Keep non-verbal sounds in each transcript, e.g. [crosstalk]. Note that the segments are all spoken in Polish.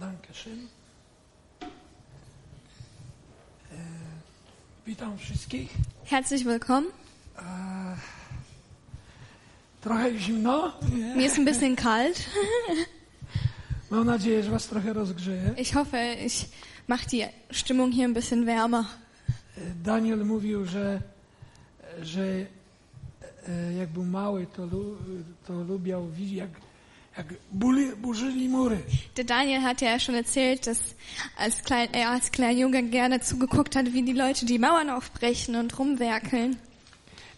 Dankeschön. E, witam wszystkich. Herzlich willkommen. E, trochę zimno. Mir ist ein bisschen kalt. [laughs] Mam nadzieję, że was trochę rozgrzeje. Ich hoffe, ich mache die Stimmung hier ein bisschen wärmer. E, Daniel mówił, że, że jak był mały, to, lu, to lubiał widzieć, jak, Der Daniel hat ja schon erzählt, dass als, klein, er als kleiner Junge gerne zugeguckt hat, wie die Leute die Mauern aufbrechen und rumwerkeln.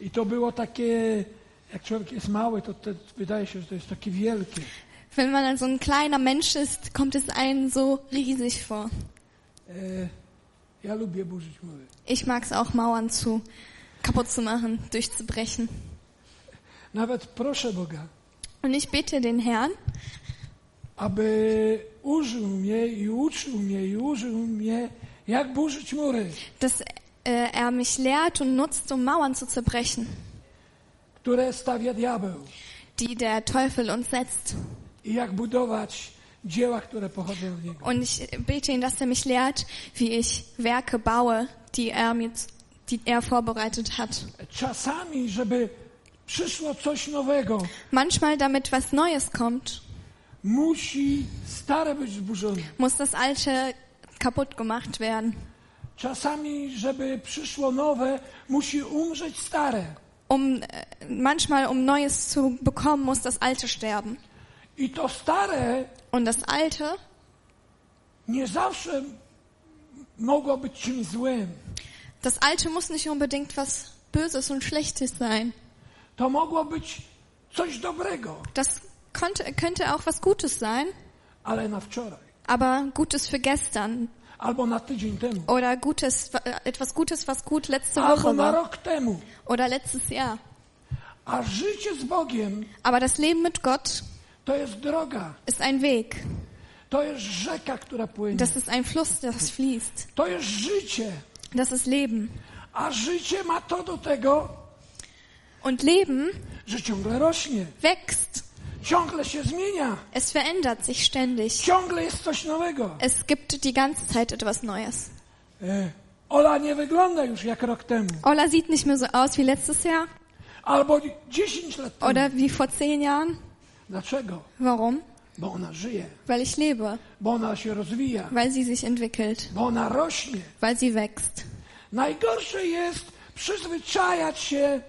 I to było takie, jak człowiek jest mały, to, to wydaje się, że to jest takie wielkie. Wenn man dann so ein kleiner Mensch ist, kommt es einem so riesig vor. E, ja lubię burzyć mury. Ich mag es auch, Mauern zu kaputt zu machen, durchzubrechen. Nawet proszę Boga, Und ich bitte den Herrn, aby użył mnie i uczył mnie i użył mnie, jak burzyć mury, dass äh, er mich lehrt und nutzt, um Mauern zu zerbrechen, które stawia diabeł die der Teufel uns setzt. i jak budować dzieła, które pochodzą od niego. Und ich bete ihn, dass er mich lehrt, wie ich Werke baue, die er mir, die er vorbereitet hat. Czasami, żeby przyszło coś nowego, Manchmal, damit was Neues kommt, musi stare być zburzone. muss das Alte kaputt gemacht werden. Czasami, żeby przyszło nowe, musi umrzeć stare. Um, äh, manchmal, um Neues zu bekommen, muss das Alte sterben. I to stare Und das Alte, nie zawsze mogło być czymś złym. das Alte muss nicht unbedingt was Böses und Schlechtes sein. To mogło być coś dobrego, Das konnte, könnte auch was Gutes sein, ale na wczoraj. aber Gutes für gestern. Albo na tydzień temu. Oder Gutes, etwas Gutes, was gut letzte Albo Woche na war. rok temu. Oder letztes Jahr. A życie z Bogiem Aber das Leben mit Gott to jest droga. ist ein Weg. To jest rzeka, która płynie. Das ist ein Fluss, das fließt. To jest życie. Das ist Leben. A życie ma to do tego, Und Leben że ciągle rośnie. wächst. Ciągle się zmienia. Es verändert sich ständig. Ciągle jest coś nowego. Es gibt die ganze Zeit etwas Neues. E, Ola nie wygląda już jak rok temu. Ola sieht nicht mehr so aus wie letztes Jahr Albo 10 lat temu. oder wie vor zehn Jahren. Dlaczego? Warum? Bo ona żyje. Weil ich lebe, Bo ona się rozwija. weil sie sich entwickelt, Bo ona rośnie. weil sie wächst. Najgorsze jest przyzwyczajać się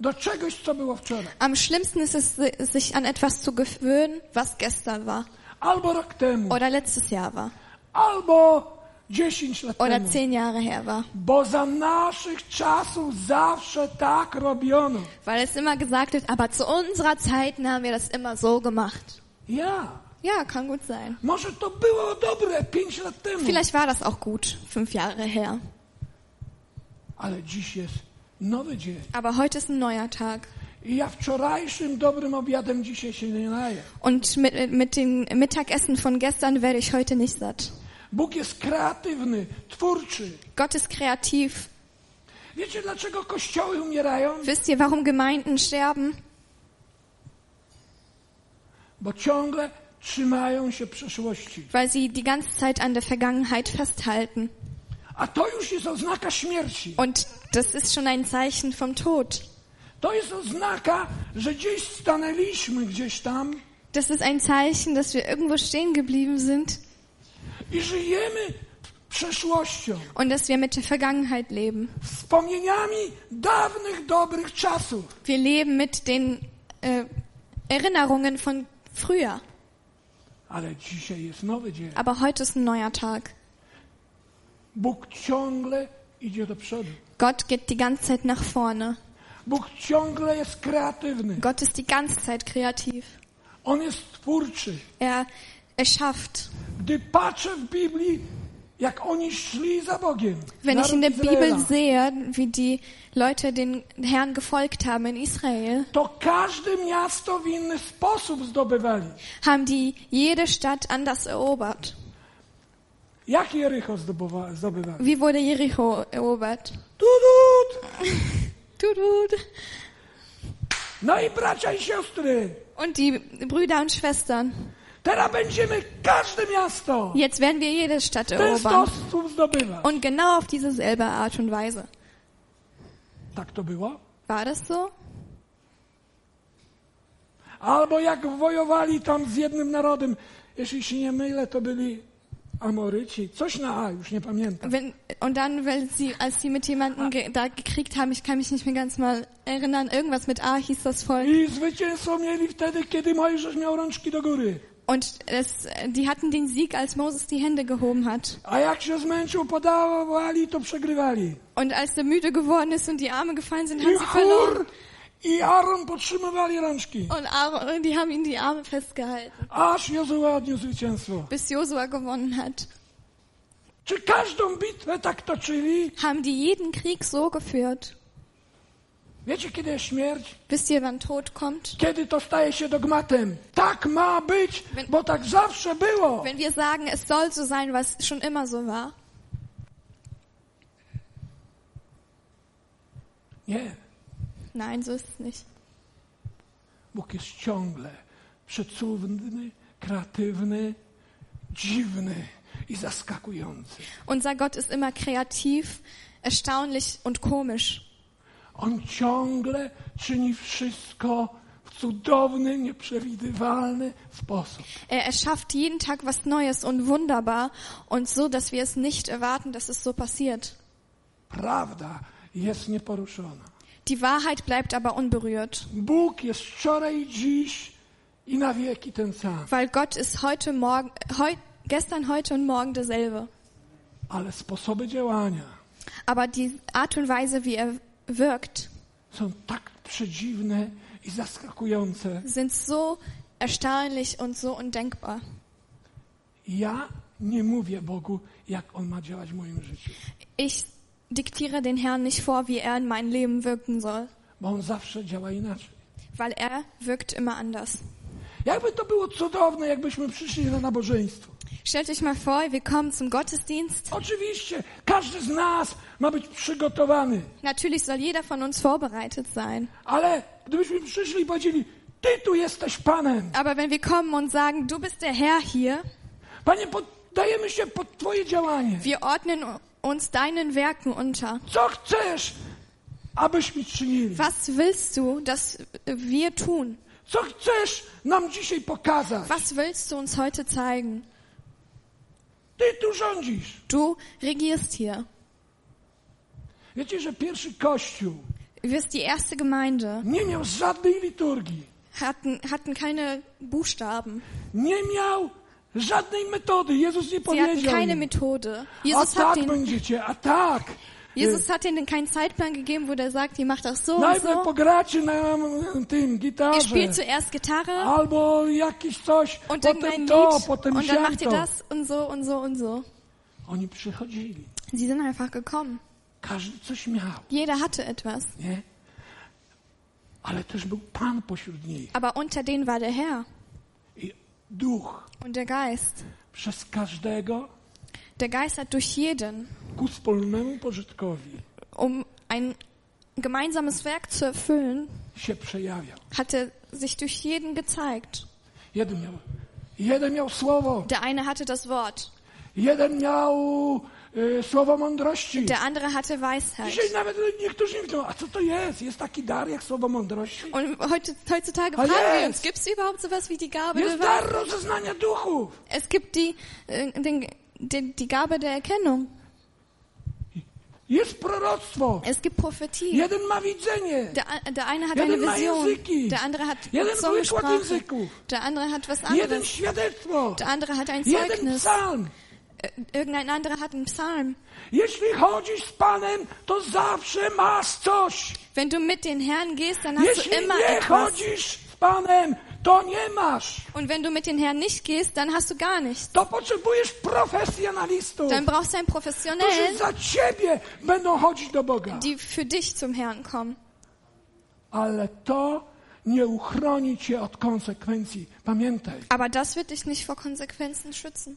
do czegoś, co było wczoraj. Am schlimmsten ist es, sich an etwas zu gewöhnen, was gestern war Albo rok temu. oder letztes Jahr war Albo 10 lat oder temu. zehn Jahre her war. Bo za naszych czasów zawsze tak robiono. Weil es immer gesagt wird, aber zu unserer Zeit haben wir das immer so gemacht. Ja. Ja, kann gut sein. Może to było dobre 5 lat temu. Vielleicht war das auch gut, fünf Jahre her. Ale dziś jest nowy dzień. Aber heute ist ein neuer Tag. Ja wczorajszym dobrym obiadem dzisiaj się nie naję. Und mit, mit dem Mittagessen von gestern werde ich heute nicht satt. Bóg jest kreatywny, twórczy. Gott ist kreativ. Wiecie dlaczego kościoły umierają? Wisst ihr, warum Gemeinden sterben? Bo ciągle trzymają się przeszłości. Weil sie die ganze Zeit an der Vergangenheit festhalten. Und das ist schon ein Zeichen vom Tod. Das ist ein Zeichen, dass wir irgendwo stehen geblieben sind und dass wir mit der Vergangenheit leben. Wir leben mit den äh, Erinnerungen von früher. Aber heute ist ein neuer Tag. Bóg ciągle idzie do przodu. Gott geht die ganze Zeit nach vorne. Bóg ciągle jest kreatywny. Gott ist die ganze Zeit kreativ. On jest twórczy. Er erschafft. Gdy patrzę w Biblii, jak oni szli za Bogiem. Wenn ich in der Izraela, Bibel sehe, wie die Leute den Herrn gefolgt haben in Israel, to każde miasto w inny sposób zdobywali. haben die jede Stadt anders erobert. Jak Jericho zdobywa- zdobywali? Wie wurde Jericho erobert? Tudut! [laughs] Tudut. No i bracia i siostry, Und die Brüder und Schwestern. Teraz będziemy każde miasto. Jetzt werden wir jede Stadt erobern. Und genau auf diese selbe Art und Weise. Tak to było? War das so? Albo jak wojowali tam z jednym narodem, jeśli się nie mylę, to byli Amoryci. Coś na A, już nie pamiętam. Wenn, und dann, weil sie, als sie mit jemandem ge, da gekriegt haben, ich kann mich nicht mehr ganz mal erinnern, irgendwas mit A hieß das Volk. I zwycięstwo mieli wtedy, kiedy Mojżesz miał rączki do góry. Und das, die hatten den Sieg, als Moses die Hände gehoben hat. A jak się zmęczył, podawali, to przegrywali. Und als der müde geworden ist und die Arme gefallen sind, haben sie verloren. I Aaron podtrzymywali rączki. Und Aaron, die haben ihm die Arme festgehalten, Aż Jozue odniósł zwycięstwo. bis Josua gewonnen hat. Czy każdą bitwę tak toczyli? Haben die jeden Krieg so geführt? Wiecie, kiedy jest śmierć? Wisst ihr, wann Tod kommt? Kiedy to staje się dogmatem. Tak ma być, Wenn- bo tak zawsze było. Wenn wir sagen, es soll so sein, was schon immer so war. Nie. Nein, so ist es nicht. Bóg jest ciągle przecudny, kreatywny, dziwny i zaskakujący. Unser Gott ist immer kreativ, erstaunlich und komisch. On ciągle czyni wszystko w cudowny, nieprzewidywalny sposób. Er erschafft jeden Tag was Neues und wunderbar und so, dass wir es nicht erwarten, dass es so passiert. Prawda jest nieporuszona. Die Wahrheit bleibt aber unberührt, Bóg jest wczoraj dziś i na wieki ten sam. weil Gott ist heute, morgen, heu, gestern, heute und morgen derselbe. Ale sposoby działania Aber die Art und Weise, wie er wirkt, są tak przedziwne i zaskakujące. sind so erstaunlich und so undenkbar. Ja nie mówię Bogu, jak On ma działać w moim życiu, Ich diktiere den Herrn nicht vor, wie er in mein Leben wirken soll, bo On zawsze działa inaczej. weil er wirkt immer anders. Jakby to było cudowne, jakbyśmy przyszli na nabożeństwo. Stellt euch mal vor, wir kommen zum Gottesdienst. Oczywiście, każdy z nas ma być przygotowany, Natürlich soll jeder von uns vorbereitet sein. ale gdybyśmy przyszli i powiedzieli, Ty tu jesteś Panem, Aber wenn wir kommen und sagen, du bist der Herr hier, Panie, poddajemy się pod Twoje działanie. wir ordnen uns deinen Werken unter. Was willst du, dass wir tun? Was willst du uns heute zeigen? Du regierst hier. Wiecie, że pierwszy kościół Du wirst die erste Gemeinde, nie miał żadnej liturgii, hatten, hatten keine Buchstaben. nie miał żadnej metody. Jezus nie Sie hatten powiedział keine Methode. a Jesus hat tak den, będziecie, a tak. Jesus hat ihnen keinen Zeitplan gegeben, wo der sagt, ihr macht das so und Najpierw so. pogracie na tym Ihr gitarze, spielt zuerst Gitarre albo jakiś coś, und potem to, potem und dann macht ihr das und so und so und so. Oni przychodzili. Sie sind einfach gekommen. Każdy coś miał, Jeder hatte etwas. nie? Ale też był Pan pośród nich Aber unter denen war der Herr Duch und der Geist. przez każdego Der Geist hat durch jeden, ku wspólnemu pożytkowi um ein gemeinsames Werk zu erfüllen, się przejawiał. hat er sich durch jeden gezeigt. Jeden miał, jeden miał słowo, Der eine hatte das Wort, jeden miał słowo mądrości. der andere hatte Weisheit. Dzisiaj nawet niektórzy mówią, a co to jest? Jest taki dar jak słowo mądrości? Und heute, heutzutage fragen wir uns, gibt es überhaupt sowas wie die Gabe der Weisheit? duchów. Es gibt die, äh, den, die, die Gabe der Erkennung. Jest proroctwo. Es gibt Prophetie. Jeden ma widzenie. Der, der eine hat Jeden eine Vision, der andere hat Jeden Zungensprache, der andere hat was Jeden anderes, świadectwo. der andere hat ein Jeden Zeugnis, psalm. Irgendein anderer hat einen Psalm. Jeśli chodzisz z Panem, to zawsze masz coś. Wenn du mit den Herren gehst, dann hast Jeśli du immer nie etwas. chodzisz z Panem, to nie masz. Und wenn du mit den Herren nicht gehst, dann hast du gar nichts. To potrzebujesz profesjonalistów, Dann brauchst du einen którzy Professionellen, za ciebie będą chodzić do Boga. die für dich zum Herrn kommen. Ale to nie uchroni cię od konsekwencji. Pamiętaj, Aber das wird dich nicht vor Konsequenzen schützen.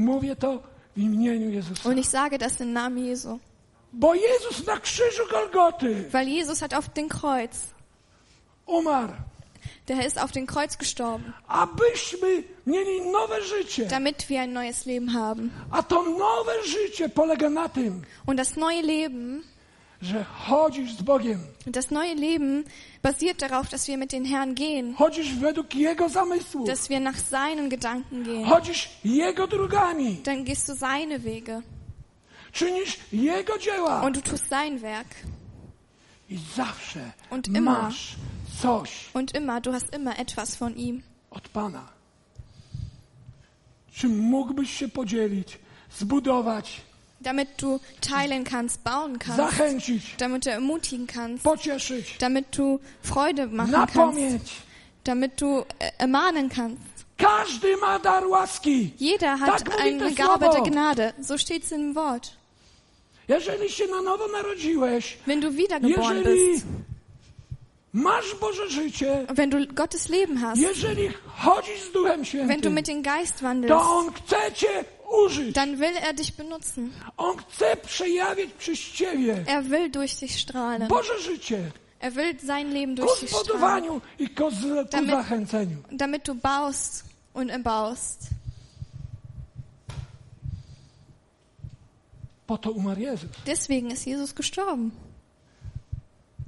Mówię to w imieniu Jezusa. Und ich sage das im Namen Jesu. Bo Jezus na krzyżu Golgoty Weil Jesus hat auf dem Kreuz, umarł Der ist auf dem Kreuz gestorben, abyśmy mieli nowe życie. damit wir ein neues Leben haben. A to nowe życie polega na tym, Und das neue Leben, że chodzisz z Bogiem, das neue Leben basiert darauf, dass wir mit den Herrn gehen, chodzisz według Jego zamysłu, dass wir nach seinen Gedanken gehen. chodzisz Jego drogami, Dann gehst du seine Wege czynisz Jego dzieła und du tust sein Werk. i zawsze Und immer. masz coś Und immer, du hast immer etwas von ihm. od Pana. Czym mógłbyś się podzielić, zbudować, Damit du teilen kannst, bauen kannst, zachęcić, damit du ermutigen kannst, pocieszyć, damit du Freude machen kannst, damit du äh, ermahnen kannst. Każdy ma dar łaski. Jeder hat Tak eine to Gabe Słowo. der Gnade. So steht es im Wort. Jeżeli się na nowo narodziłeś, Wenn du wiedergeboren jeżeli bist, masz Boże życie, wenn du Gottes Leben hast, jeżeli chodzisz z Duchem wenn du Świętym, mit dem Geist to wandelst, On chce Cię użyć. dann will er dich benutzen. On chce przejawiać przez Ciebie Er will durch dich strahlen. Boże życie Er will sein Leben durch dich strahlen, i ku, Damit- zachęceniu. damit du baust und erbaust. Po to umarł Jezus. Deswegen ist Jesus gestorben.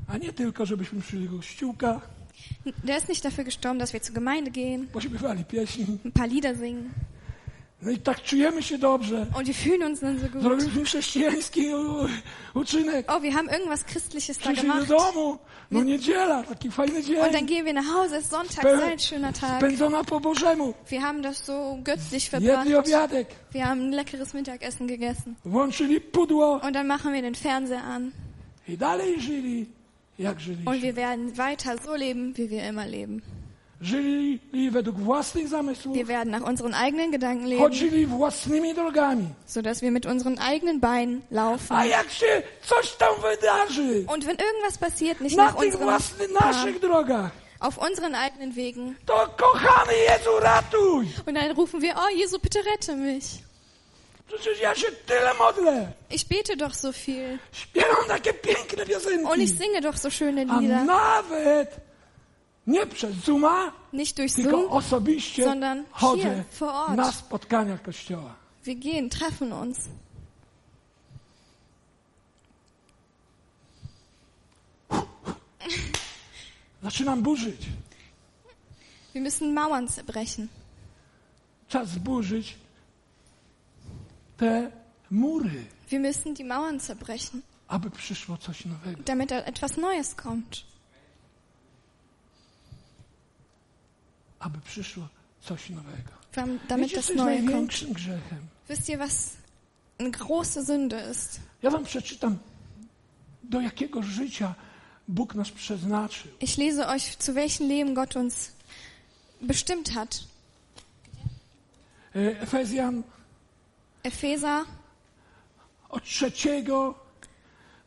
A nie tylko, żebyśmy przyszli do kościółka, Der ist nicht dafür gestorben, dass wir zur Gemeinde gehen, ein paar Lieder singen No i tak czujemy się dobrze. und wir fühlen uns dann so gut. Zrobiliśmy chrześcijański uczynek. Oh, wir haben irgendwas Christliches da Przyszli do gemacht. domu. No niedziela, taki fajny Und dann dzień. gehen wir nach Hause, ist Sonntag, Spe- so ein schöner Tag. Spędzona po Bożemu. Wir haben das so göttlich Jedli verbracht. obiadek. Wir haben ein leckeres Mittagessen gegessen. Włączyli pudło Und dann machen wir den Fernseher an. i dalej żyli, jak Und żyliśmy. wir werden weiter so leben, wie wir immer leben. Wir werden nach unseren eigenen Gedanken leben, sodass wir mit unseren eigenen Beinen laufen. Und wenn irgendwas passiert, nicht nach unseren Plan, auf unseren eigenen Wegen, und dann rufen wir, oh Jesu, bitte rette mich. Ich bete doch so viel. Und ich singe doch so schöne Lieder. Nie przez Zooma, Nicht durch tylko Zoom, osobiście sondern chodzę hier, vor Ort. na spotkaniach Kościoła. Wir gehen, treffen uns. Zaczynam burzyć. Wir müssen Mauern zerbrechen. Czas zburzyć te mury, Wir müssen die Mauern zerbrechen, aby przyszło coś nowego. damit da etwas Neues kommt. Aby przyszło coś nowego. Wam- Damit Wiecie, das co jest Neue kommt. grzechem? Wisst ihr, was eine große Sünde ist? Ja wam przeczytam, do jakiego życia Bóg nas przeznaczył. Ich lese euch, zu welchem Leben Gott uns bestimmt hat. E, Efezjan Epheser, od trzeciego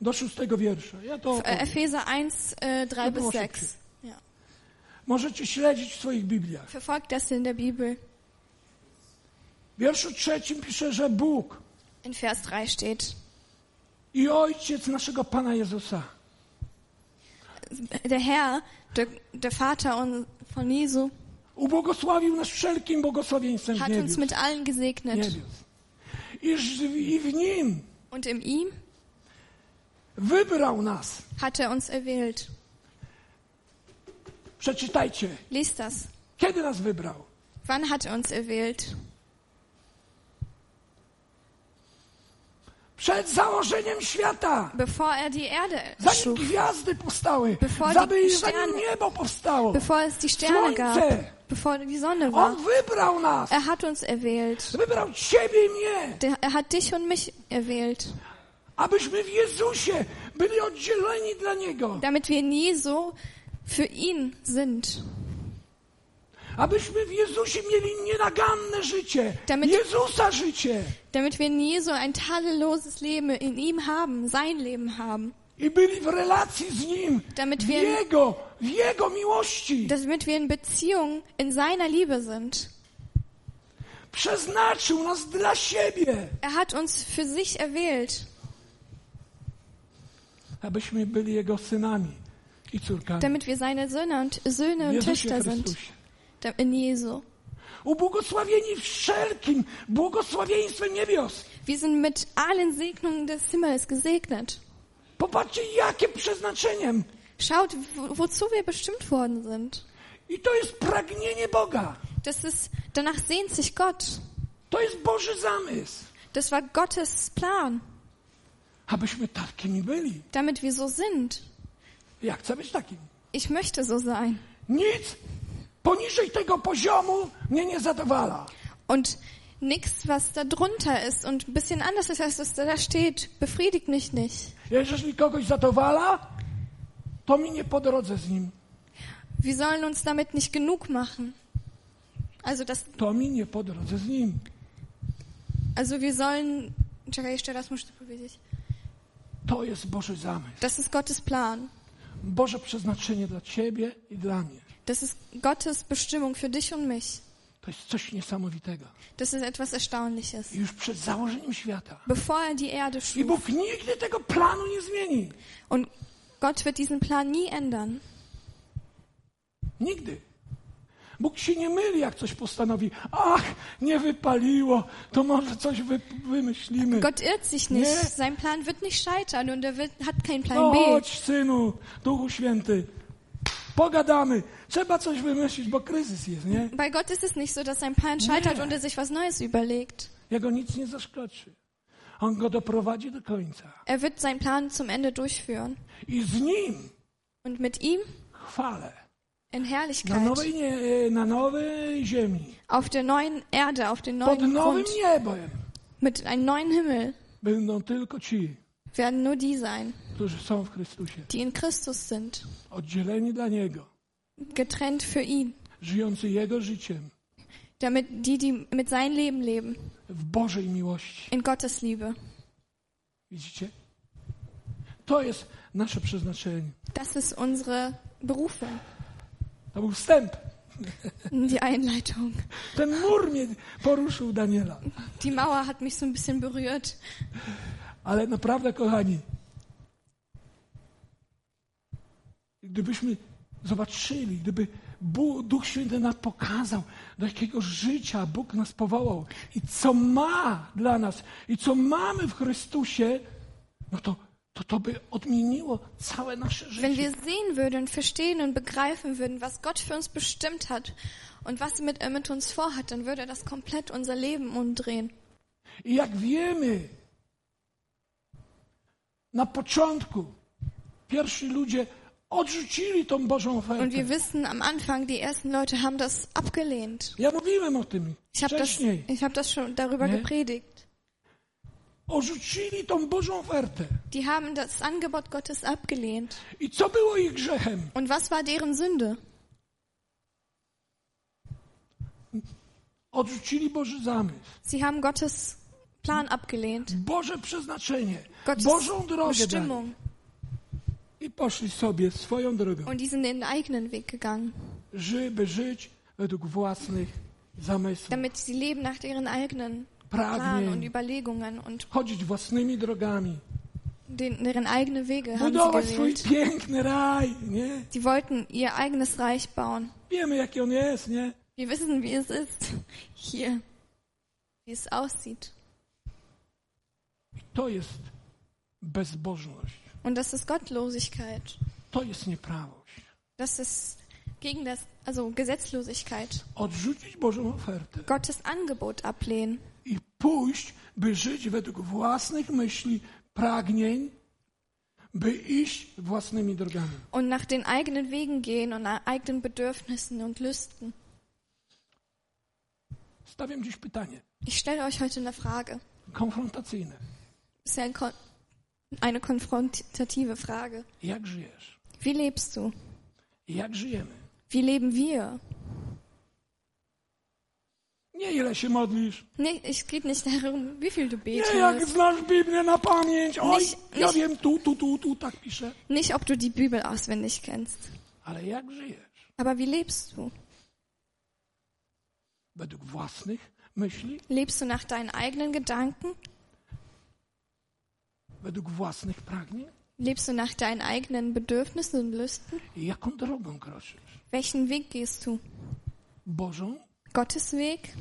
do szóstego wiersza. Ja to. Epheser 1, äh, 3 bis było 6. Możecie śledzić w swoich Bibliach. Verfolgt das in der Bibel. W wierszu trzecim pisze, że Bóg In Vers 3 steht, i Ojciec naszego Pana Jezusa der Herr, der, der Vater von Jesu, ubłogosławił nas wszelkim błogosławieństwem hat uns mit allen gesegnet. niebios. I, I w Nim Und in ihm wybrał nas. hat er uns erwählt. Przeczytajcie. Lies das. Kiedy nas wybrał? Wann hat er uns erwählt? Przed założeniem świata. Bevor er die Erde Zanim schuf, gwiazdy powstały. Bevor Zanim, die zanim Sterne- niebo powstało. bevor es die Sterne Słońce. gab, bevor die Sonne war. On wybrał nas. Er hat uns erwählt. Wybrał ciebie i mnie. Der, er hat dich und mich erwählt, Abyśmy w Jezusie byli oddzieleni dla Niego. damit wir in Jesu für ihn sind. Abyśmy w Jezusie mieli nienaganne życie. Damit- Jezusa życie. Damit wir in Jesu ein tadelloses Leben in ihm haben, sein Leben haben. I byli w relacji z Nim. Damit W wir- Jego, w Jego miłości. Damit wir in Beziehung in seiner Liebe sind. Przeznaczył nas dla siebie. Er hat uns für sich erwählt, Abyśmy byli Jego synami. Damit wir seine Söhne und, Söhne und Töchter sind. In Jesu. Ubłogosławieni wszelkim błogosławieństwem niebios. Wir sind mit allen Segnungen des Himmels gesegnet. Popatrzcie, jakie przeznaczeniem. Schaut, wo- wozu wir bestimmt worden sind. I to jest pragnienie Boga. Das ist, danach sehnt sich Gott. To jest Boży zamysł. Das war Gottes Plan, Abyśmy takimi byli. damit wir so sind. Ja chcę być takim. Ich möchte so sein. Nic poniżej tego poziomu mnie nie zadowala. Und nichts, was da drunter ist und ein bisschen anders ist, als das da steht, befriedigt mich nicht. Jeżeli kogoś zadowala, to mi nie po drodze z nim. Wir sollen uns damit nicht genug machen. Also das, To mi nie po drodze z nim. also wir sollen, czekaj, jeszcze raz muszę powiedzieć. To jest Boży zamysł. Das ist Gottes Plan. Boże przeznaczenie dla ciebie i dla mnie. Das ist Gottes Bestimmung für dich und mich. To jest coś niesamowitego. Das ist etwas Erstaunliches. Już przed założeniem świata. Bevor er die Erde I schuf. Bóg nigdy tego planu nie zmieni. Und Gott wird diesen Plan nie ändern. Nigdy. Bóg się nie myli, jak coś postanowi. Ach, nie wypaliło, to może coś wy, wymyślimy. Gott irrt sich nicht. Nee. Sein Plan wird nicht scheitern und er wird, hat keinen Plan No B. chodź, synu, Duchu Święty. Pogadamy. Trzeba coś wymyślić, bo kryzys jest, nie? Bei Gott ist es nicht so, dass sein Plan scheitert Nee. und er sich was Neues überlegt. Jego nic nie zaskoczy. On go doprowadzi do końca. Er wird seinen Plan zum Ende durchführen. I z nim Und mit ihm chwalę. In Herrlichkeit. ziemi. Auf der neuen Erde, auf dem neuen Grund. Mit einem neuen Himmel werden nur die sein, die in Christus sind. Getrennt für ihn. Damit die, die mit sein Leben leben. In Gottes Liebe. Widzicie? To jest nasze przeznaczenie. Das ist unsere Berufung. To był wstęp. Die Einleitung. Ten mur mnie poruszył Daniela. Die Mauer hat mich so ein bisschen berührt. Ale naprawdę, kochani, gdybyśmy zobaczyli, gdyby Bóg, Duch Święty nam pokazał, do jakiego życia Bóg nas powołał i co ma dla nas i co mamy w Chrystusie, no to to, to by odmieniło całe nasze Wenn wir życie. sehen würden und verstehen und begreifen würden, was Gott für uns bestimmt hat und was mit, er mit uns vorhat, dann würde das komplett unser Leben umdrehen. I jak wiemy, na początku pierwsi ludzie odrzucili tą Bożą Und wir ofertę. wissen, am Anfang, die ersten Leute haben das abgelehnt. Ja mówiłem o tym Ich habe das, wcześniej. ich hab das schon darüber Nee. gepredigt. Odrzucili tą Bożą ofertę. Die haben das Angebot Gottes abgelehnt. I co było ich grzechem? Und was war deren Sünde? Odrzucili Boży zamysł, Sie haben Gottes Plan abgelehnt. Boże przeznaczenie, Gottes Bożą drogę dali. Bestimmung. I poszli sobie swoją drogą, Und die sind den eigenen Weg gegangen, żeby żyć według własnych zamysłów, damit sie leben nach ihren eigenen Planen und Überlegungen und chodzić własnymi drogami, den, deren eigene Wege haben sie swój gewählt. piękny raj, nie? Sie wollten ihr eigenes Reich bauen. Wiemy, jaki on jest, nie? Wir wissen, wie es ist hier, wie es aussieht. To jest bezbożność, Und das ist Gottlosigkeit. to jest nieprawość. Das ist gegen das, also Gesetzlosigkeit. Odrzucić Bożą ofertę Gottes Angebot ablehnen i pójść, by żyć według własnych myśli, pragnień, by iść własnymi drogami. und nach den eigenen Wegen gehen und nach eigenen Bedürfnissen und Lüsten. Stawiam dziś pytanie Ich stelle euch heute eine Frage. konfrontacyjne. Ein kon eine konfrontative Frage. Jak żyjesz? Wie lebst du? Jak żyjemy? Wie leben wir? Nie ile się modlisz. Nee, es geht nicht darum, wie viel du Nie jak betest. znasz Biblię na pamięć. Oj, Nicht- ja nicht- wiem, tu, tu, tu, tu, tak piszę. Nicht, ob du die Bibel auswendig kennst. Ale jak żyjesz? Aber wie lebst du? Według własnych myśli? Lebst du nach deinen eigenen Gedanken? Według własnych pragnień? Lebst du nach deinen eigenen Bedürfnissen und Lüsten? Jaką drogą kroczysz? Welchen Weg gehst du? Bożą Gottes Weg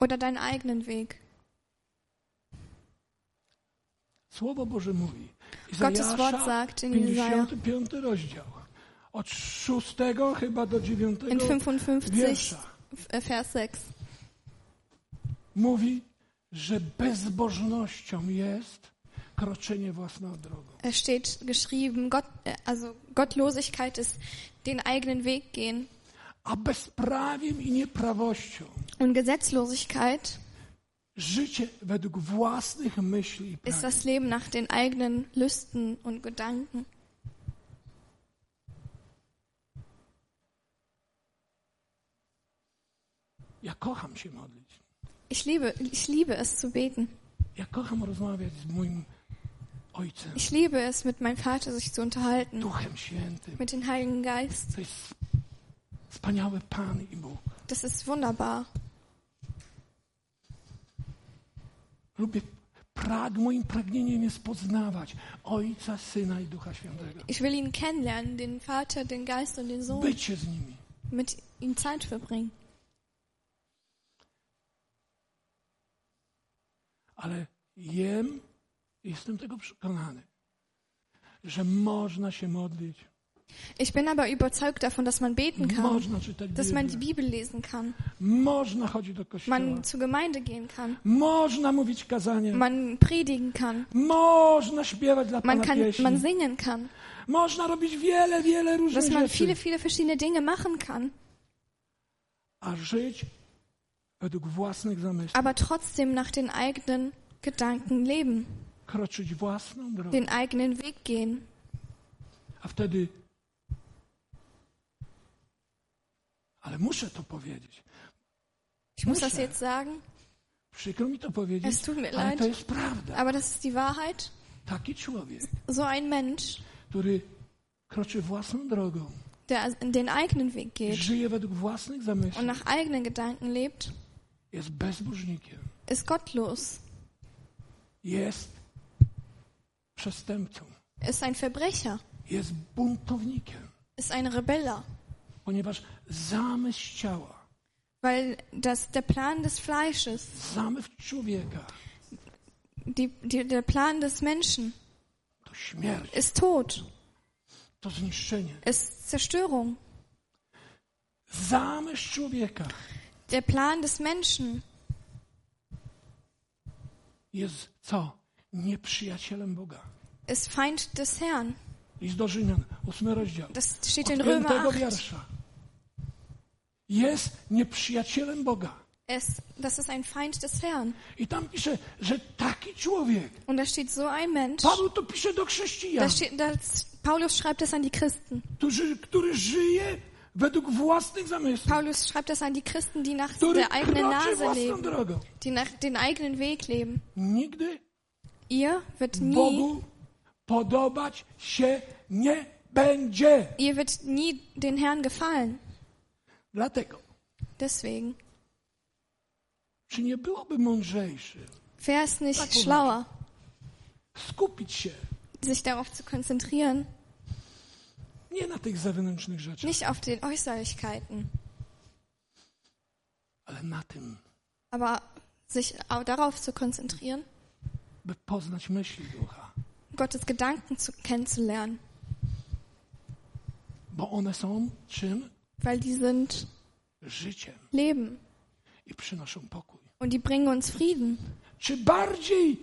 oder deinen eigenen Weg? Słowo Boże mówi. Gottes Wort sagt in Jesaja 55 rozdział. Od 6 chyba do 9 in 55, wiersza. äh, Vers 6. Mówi, że bezbożnością jest kroczenie własną drogą. Es steht geschrieben, Gott, äh, also Gottlosigkeit ist den eigenen Weg gehen. Und Gesetzlosigkeit życie według własnych myśli i ist das Leben nach den eigenen Lüsten und Gedanken. Ich liebe, ich liebe es zu beten. Ich liebe es, mit meinem Vater sich zu unterhalten, mit dem Heiligen Geist. Wspaniały Pan i Bóg. Das ist wunderbar. Lubię, prag, moim pragnieniem jest poznawać Ojca, Syna i Ducha Świętego. Ich will ihn kennenlernen, den Vater, den Geist und den Sohn, Bycie z nimi. mit ihm Zeit verbringen. Ale jem, jestem tego przekonany, że można się modlić, Ich bin aber überzeugt davon, dass man beten kann, dass man die Bibel lesen kann, man zur Gemeinde gehen kann, man predigen kann, man kann, man singen kann, dass man viele, viele verschiedene Dinge machen kann, aber trotzdem nach den eigenen Gedanken leben, den eigenen Weg gehen. a wtedy ale muszę to powiedzieć. Ich muss das Muszę. jetzt sagen, Przykro mi to powiedzieć, Es tut mir ale leid. to jest prawda. aber das ist die Wahrheit. Taki człowiek, So ein Mensch, który kroczy własną drogą, der den eigenen Weg geht żyje według własnych zamysłów, und nach eigenen Gedanken lebt, jest bezbożnikiem, ist gottlos, jest przestępcą, ist ein Verbrecher, jest buntownikiem, ist ein Rebeller, ponieważ zamysł ciała, weil das der Plan des Fleisches, zamysł człowieka die, die, der Plan des Menschen to śmierć, ist Tod, to zniszczenie. ist Zerstörung. Zamysł człowieka Der Plan des Menschen jest co? Nieprzyjacielem Boga. ist Feind des Herrn. List do Rzymian, ósmy rozdział. Das steht in Römer piątego 8. wiersza. Jest nieprzyjacielem Boga. Es, das ist ein Feind des Herrn. I tam pisze, że taki człowiek, Und da steht so ein Mensch, Paweł to pisze do da chrześcijan, steht, das, Paulus schreibt das an die Christen. który, który żyje według własnych zamysłów, Paulus schreibt das an die Christen, die nach der eigenen Nase leben, drogą. die nach den eigenen Weg leben. Nigdy Ihr wird nie, Bogu podobać się nie będzie. ihr wird nie den Herrn gefallen. Dlatego, Deswegen. czy nie byłoby mądrzejsze Wäre es nicht Tak schlauer, skupić się sich darauf zu konzentrieren, nie na tych zewnętrznych rzeczach, nicht auf den Äußerlichkeiten, ale na tym, aber sich auch darauf zu konzentrieren, by poznać myśli ducha, Gottes Gedanken zu, kennenzulernen, bo one są czym? Weil die sind Życiem Leben i przynoszą pokój. und die bringen uns Frieden. Czy bardziej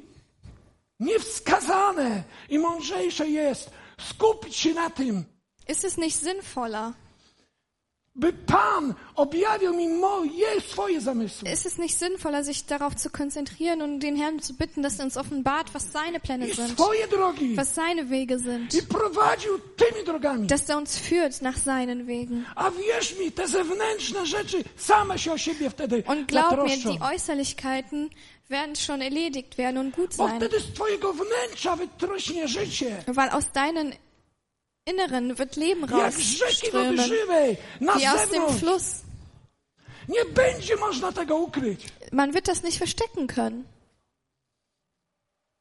niewskazane i mądrzejsze jest skupić się na tym, Ist es nicht sinnvoller, by Pan objawił mi moje swoje zamysły ist es nicht sinnvoller, sich darauf zu konzentrieren und den Herrn zu bitten, dass er uns offenbart, was seine Pläne sind, was seine Wege sind, dass er uns führt nach seinen Wegen. Und glaub mir, die Äußerlichkeiten werden schon erledigt werden und gut sein, weil aus deinen Inneren wird Leben rausströmen, wie aus dem. Fluss. Nie będzie można tego ukryć. Man wird das nicht verstecken können.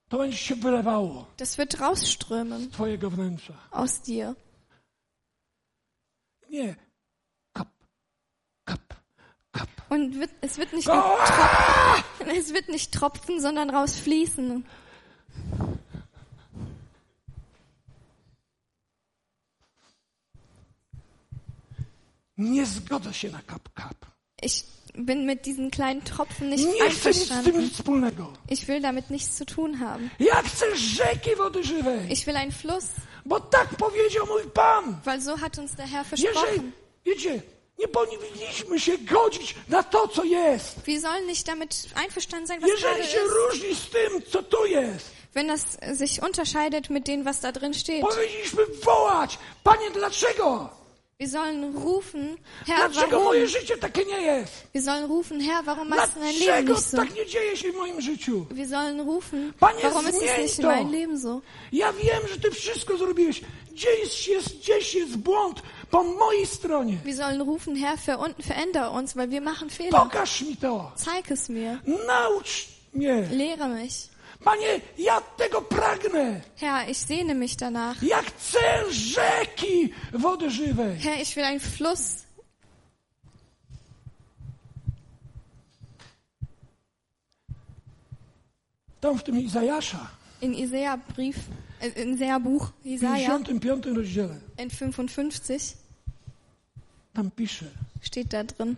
To będzie się wylewało Das wird rausströmen z twojego wnętrza. aus dir. Nie. Kap, kap, kap. Und wird, es wird nicht tropfen, [laughs] es wird nicht tropfen, sondern rausfließen. Nie zgodzę się na kap, kap. Ich bin mit diesen kleinen Tropfen nicht Nie chcę nic z tym wspólnego. Ich will damit nichts zu tun haben. Ja chcę rzeki wody żywej, Ich will einen Fluss, bo tak powiedział mój Pan. weil so hat uns der Herr Jeżeli, versprochen. wiecie, nie powinniśmy się godzić na to, co jest. Wir sollen nicht damit einverstanden sein, was Jeżeli się ist. różni z tym, co tu jest, Wenn das sich unterscheidet mit dem, was da drin steht. powinniśmy wołać, Panie, dlaczego? Wir sollen rufen, Herr, Dlaczego warum? moje życie takie nie jest? Wir sollen rufen, Herr, warum machst du dein Leben nicht so? tak nie dzieje się w moim życiu? Wir sollen rufen, Panie, warum ist es nicht in meinem Leben so? Ja wiem, że Ty wszystko zrobiłeś. Gdzieś jest, gdzieś jest błąd po mojej stronie. Wir sollen rufen, Herr, ver veränder uns, weil wir machen Fehler. Pokaż mi to. Zeig es mir. Naucz mnie. Lehre mich. Panie, ja tego pragnę. Herr, ich sehne mich danach. Ja chcę rzeki wody żywej. Herr, ich will einen Fluss. Tam w tym Izajasza, In Isaiah Brief, äh, in Isaiah Buch, w Isaiah, 55 rozdziale, in 55 tam pisze, steht da drin.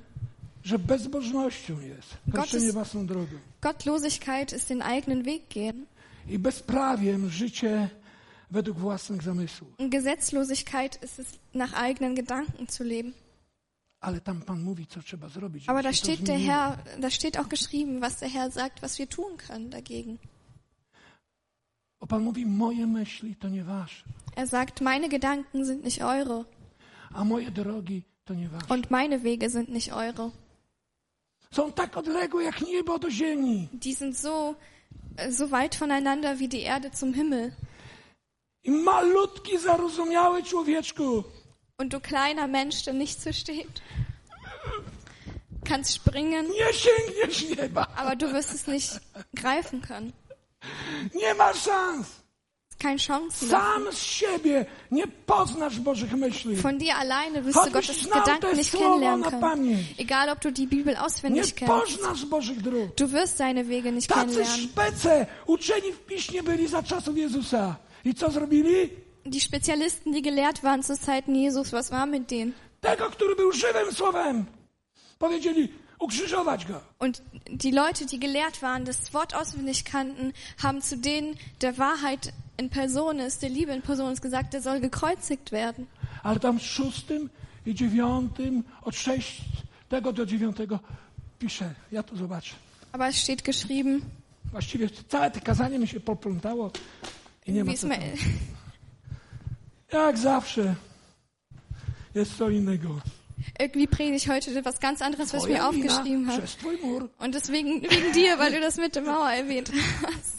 Że bezbożnością jest Gottes- własną drogą Gottlosigkeit ist den eigenen Weg gehen. i bezprawiem życie według własnych zamysłów. Gesetzlosigkeit ist es, nach eigenen Gedanken zu leben. Ale tam Pan mówi, co trzeba zrobić. Aber da steht der. Herr, da steht auch geschrieben, was der Herr sagt, was wir tun können dagegen. Bo Pan mówi, moje myśli to nie wasze, Er sagt, meine Gedanken sind nicht eure a moje drogi to nie wasze. und meine Wege sind nicht eure. Są tak odległe jak niebo do ziemi. Die sind so, äh, so weit voneinander wie die Erde zum Himmel. I malutki, zarozumiały człowieczku, Und du kleiner Mensch, der nichts versteht, kannst springen, nie sięgniesz nieba. aber du wirst es nicht greifen können. Nie ma szans. Keine Chancen. dafür. Sam z siebie nie poznasz Bożych myśli. Von dir alleine wirst du Gottes Gedanken nicht kennenlernen können. Egal, ob du die Bibel Nie auswendig kennst. poznasz Bożych dróg. Du wirst seine Wege nicht Tacy kennenlernen. szpece uczeni w piśmie byli za czasów Jezusa. I co zrobili? Die Spezialisten, die gelehrt waren zu Zeiten Jesus, was war mit denen? Tego, który był żywym słowem. Powiedzieli, ukrzyżować go. Und die Leute, die gelehrt waren, das Wort auswendig kannten, haben zu denen der Wahrheit in Person ist, der Liebe in Person ist gesagt, der soll gekreuzigt werden. Ale tam w szóstym i dziewiątym, od szóstego do dziewiątego pisze. Ja to zobaczę. Aber es steht geschrieben, Właściwie całe to kazanie mi się poplątało i nie ma co tam. Jak zawsze jest co innego. irgendwie predige ich heute was ganz anderes, was ich mir aufgeschrieben habe. Und deswegen wegen dir, weil du das mit der Mauer erwähnt hast.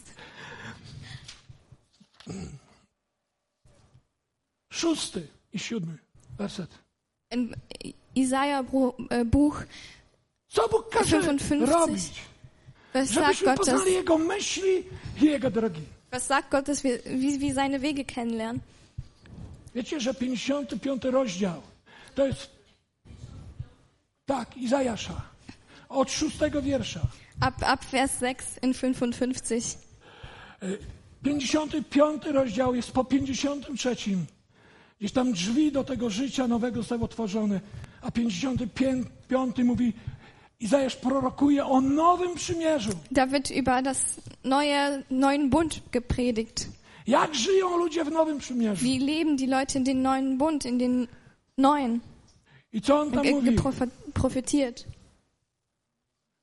Szósty i siódmy werset. Bru- äh, Buch, Co Bóg każe 55. robić? was Żebyśmy Gott, dass, poznali Jego myśli i Jego drogi. was sagt Gott, dass wir, wie wir seine Wege kennenlernen? Wiecie, że 55 rozdział to jest tak, Izajasza, od szóstego wiersza. Ab, ab Vers 6 in 55. 55 rozdział jest po 53. Gdzieś tam drzwi do tego życia nowego zostały otworzone. A 55 mówi, Izajasz prorokuje o nowym przymierzu. Da wird über das neue, neuen Bund gepredigt. Jak żyją ludzie w nowym przymierzu? Wie leben die Leute in den neuen Bund, in den neuen, I co on tam ge- mówi? prophetiert?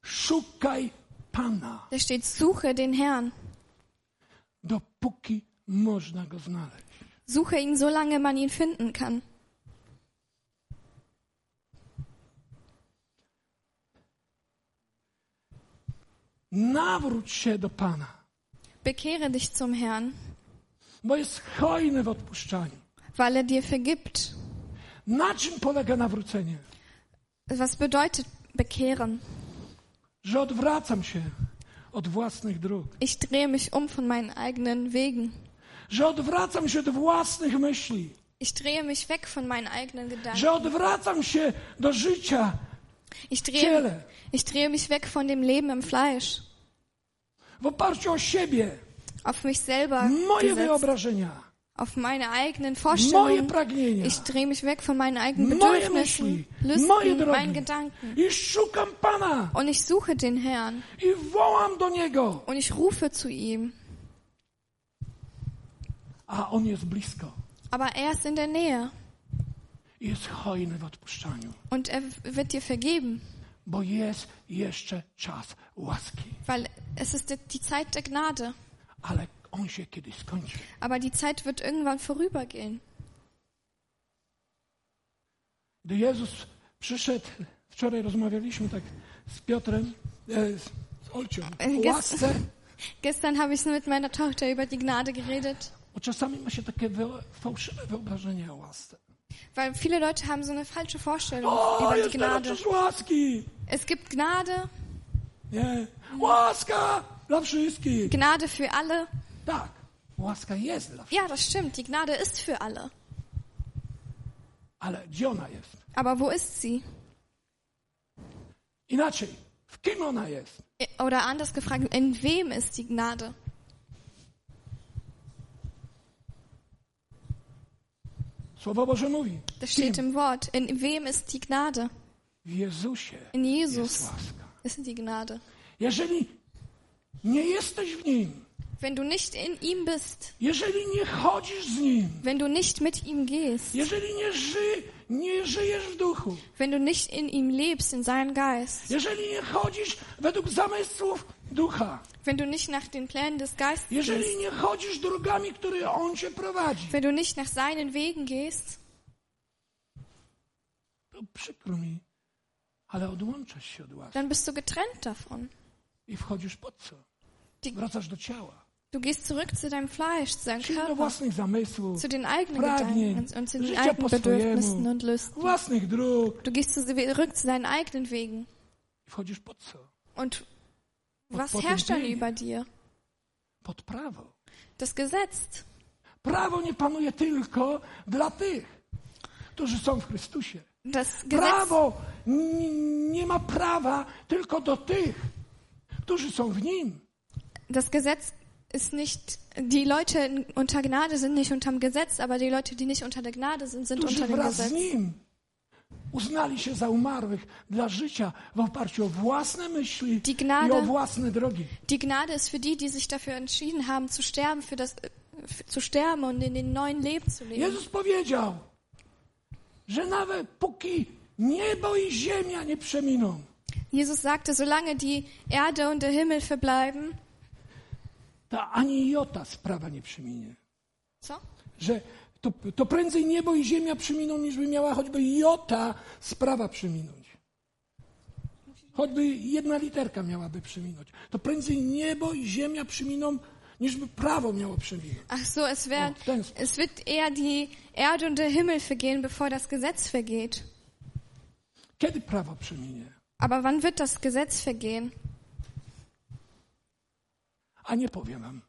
Szukaj Pana, Da steht, suche den Herrn. Dopóki można go znaleźć. Suche ihn, solange man ihn finden kann. Nawróć się do Pana, Bekehre dich zum Herrn, bo jest hojny w odpuszczaniu. weil er dir vergibt. Na czym polega nawrócenie? Was bedeutet bekehren? Że odwracam się od własnych dróg. Ich drehe mich um von meinen eigenen Wegen. Że odwracam się do własnych myśli. Ich drehe mich weg von meinen eigenen Gedanken. Że odwracam się do życia Ich drehe, ciele. ich drehe mich weg von dem Leben im Fleisch. W oparciu o siebie. Auf mich selber Moje gesetzt. wyobrażenia. Auf meine eigenen Vorstellungen. Ich drehe mich weg von meinen eigenen Bedürfnissen, Lüsten, meinen Gedanken. Und ich suche den Herrn. Und ich rufe zu ihm. A On jest blisko. Aber er ist in der Nähe. Und er wird dir vergeben. Weil es ist die Zeit der Gnade. Ale Aber die Zeit wird irgendwann vorübergehen. Gdy Jezus przyszedł, wczoraj rozmawialiśmy tak z Piotrem, e, z Olcią, o Gest- łasce, [laughs] Gestern habe ich mit meiner Tochter über die Gnade geredet. bo czasami ma się takie fałszywe wyobrażenie o łasce. Weil viele Leute haben so eine falsche Vorstellung O, über die Gnade. łaski! Es gibt Gnade, Nie, łaska dla wszystkich! Gnade für alle. Ja, das stimmt, die Gnade ist für alle. Aber wo ist sie? Oder anders gefragt, in wem ist die Gnade? Das steht im Wort. In wem ist die Gnade? In Jesus ist die Gnade. Jeżeli nie jesteś w Nim, Wenn du nicht in ihm bist, jeżeli nie chodzisz z Nim, wenn du nicht mit ihm gehst, jeżeli nie, ży, nie żyjesz w duchu, wenn du nicht in ihm lebst, in seinen Geist, jeżeli nie chodzisz według zamysłów ducha, wenn du nicht nach den Plänen des Geistes jeżeli gehst, nie chodzisz drogami, które On cię prowadzi, wenn du nicht nach seinen Wegen gehst, to przykro mi, ale odłączasz się od łaski dann bist du getrennt davon. i wchodzisz pod co? Die, Wracasz do ciała, du gehst zurück zu deinem Fleisch, zu deinem Körper, zu den eigenen Gedanken und zu den eigenen Bedürfnissen und Lüsten. Du gehst zu- zurück zu deinen eigenen Wegen. Und was herrscht dann über dir? Das Gesetz. Prawo nie panuje tylko dla tych, którzy są w Chrystusie. Prawo nie ma prawa tylko do tych, którzy są w Nim. das Gesetz ist nicht, die Leute unter Gnade sind nicht unterm Gesetz, aber die Leute, die nicht unter der Gnade sind, sind unter dem wraz z Gesetz. Nim uznali się za umarłych dla życia w oparciu o własne myśli Die i Gnade- o własne drogi. Die Gnade ist für die, die sich dafür entschieden haben, zu sterben, für das, f- zu sterben und in den neuen Leben zu leben. Jezus powiedział, że nawet póki niebo i ziemia nie przeminą, Jesus sagte, solange die Erde und der Himmel verbleiben, to ani jota sprawa nie przeminie. so? Że to, to prędzej niebo i ziemia przeminą, niż by miała choćby jota sprawa przeminąć. Choćby jedna literka miałaby przeminąć. To prędzej niebo i ziemia przeminą, niż by prawo miało przeminąć. Ach so, es, Oh, dann- es wird eher die Erde und der Himmel vergehen, bevor das Gesetz vergeht. Kiedy prawo przeminie? Aber wann wird das Gesetz vergehen? A nie powiem wam.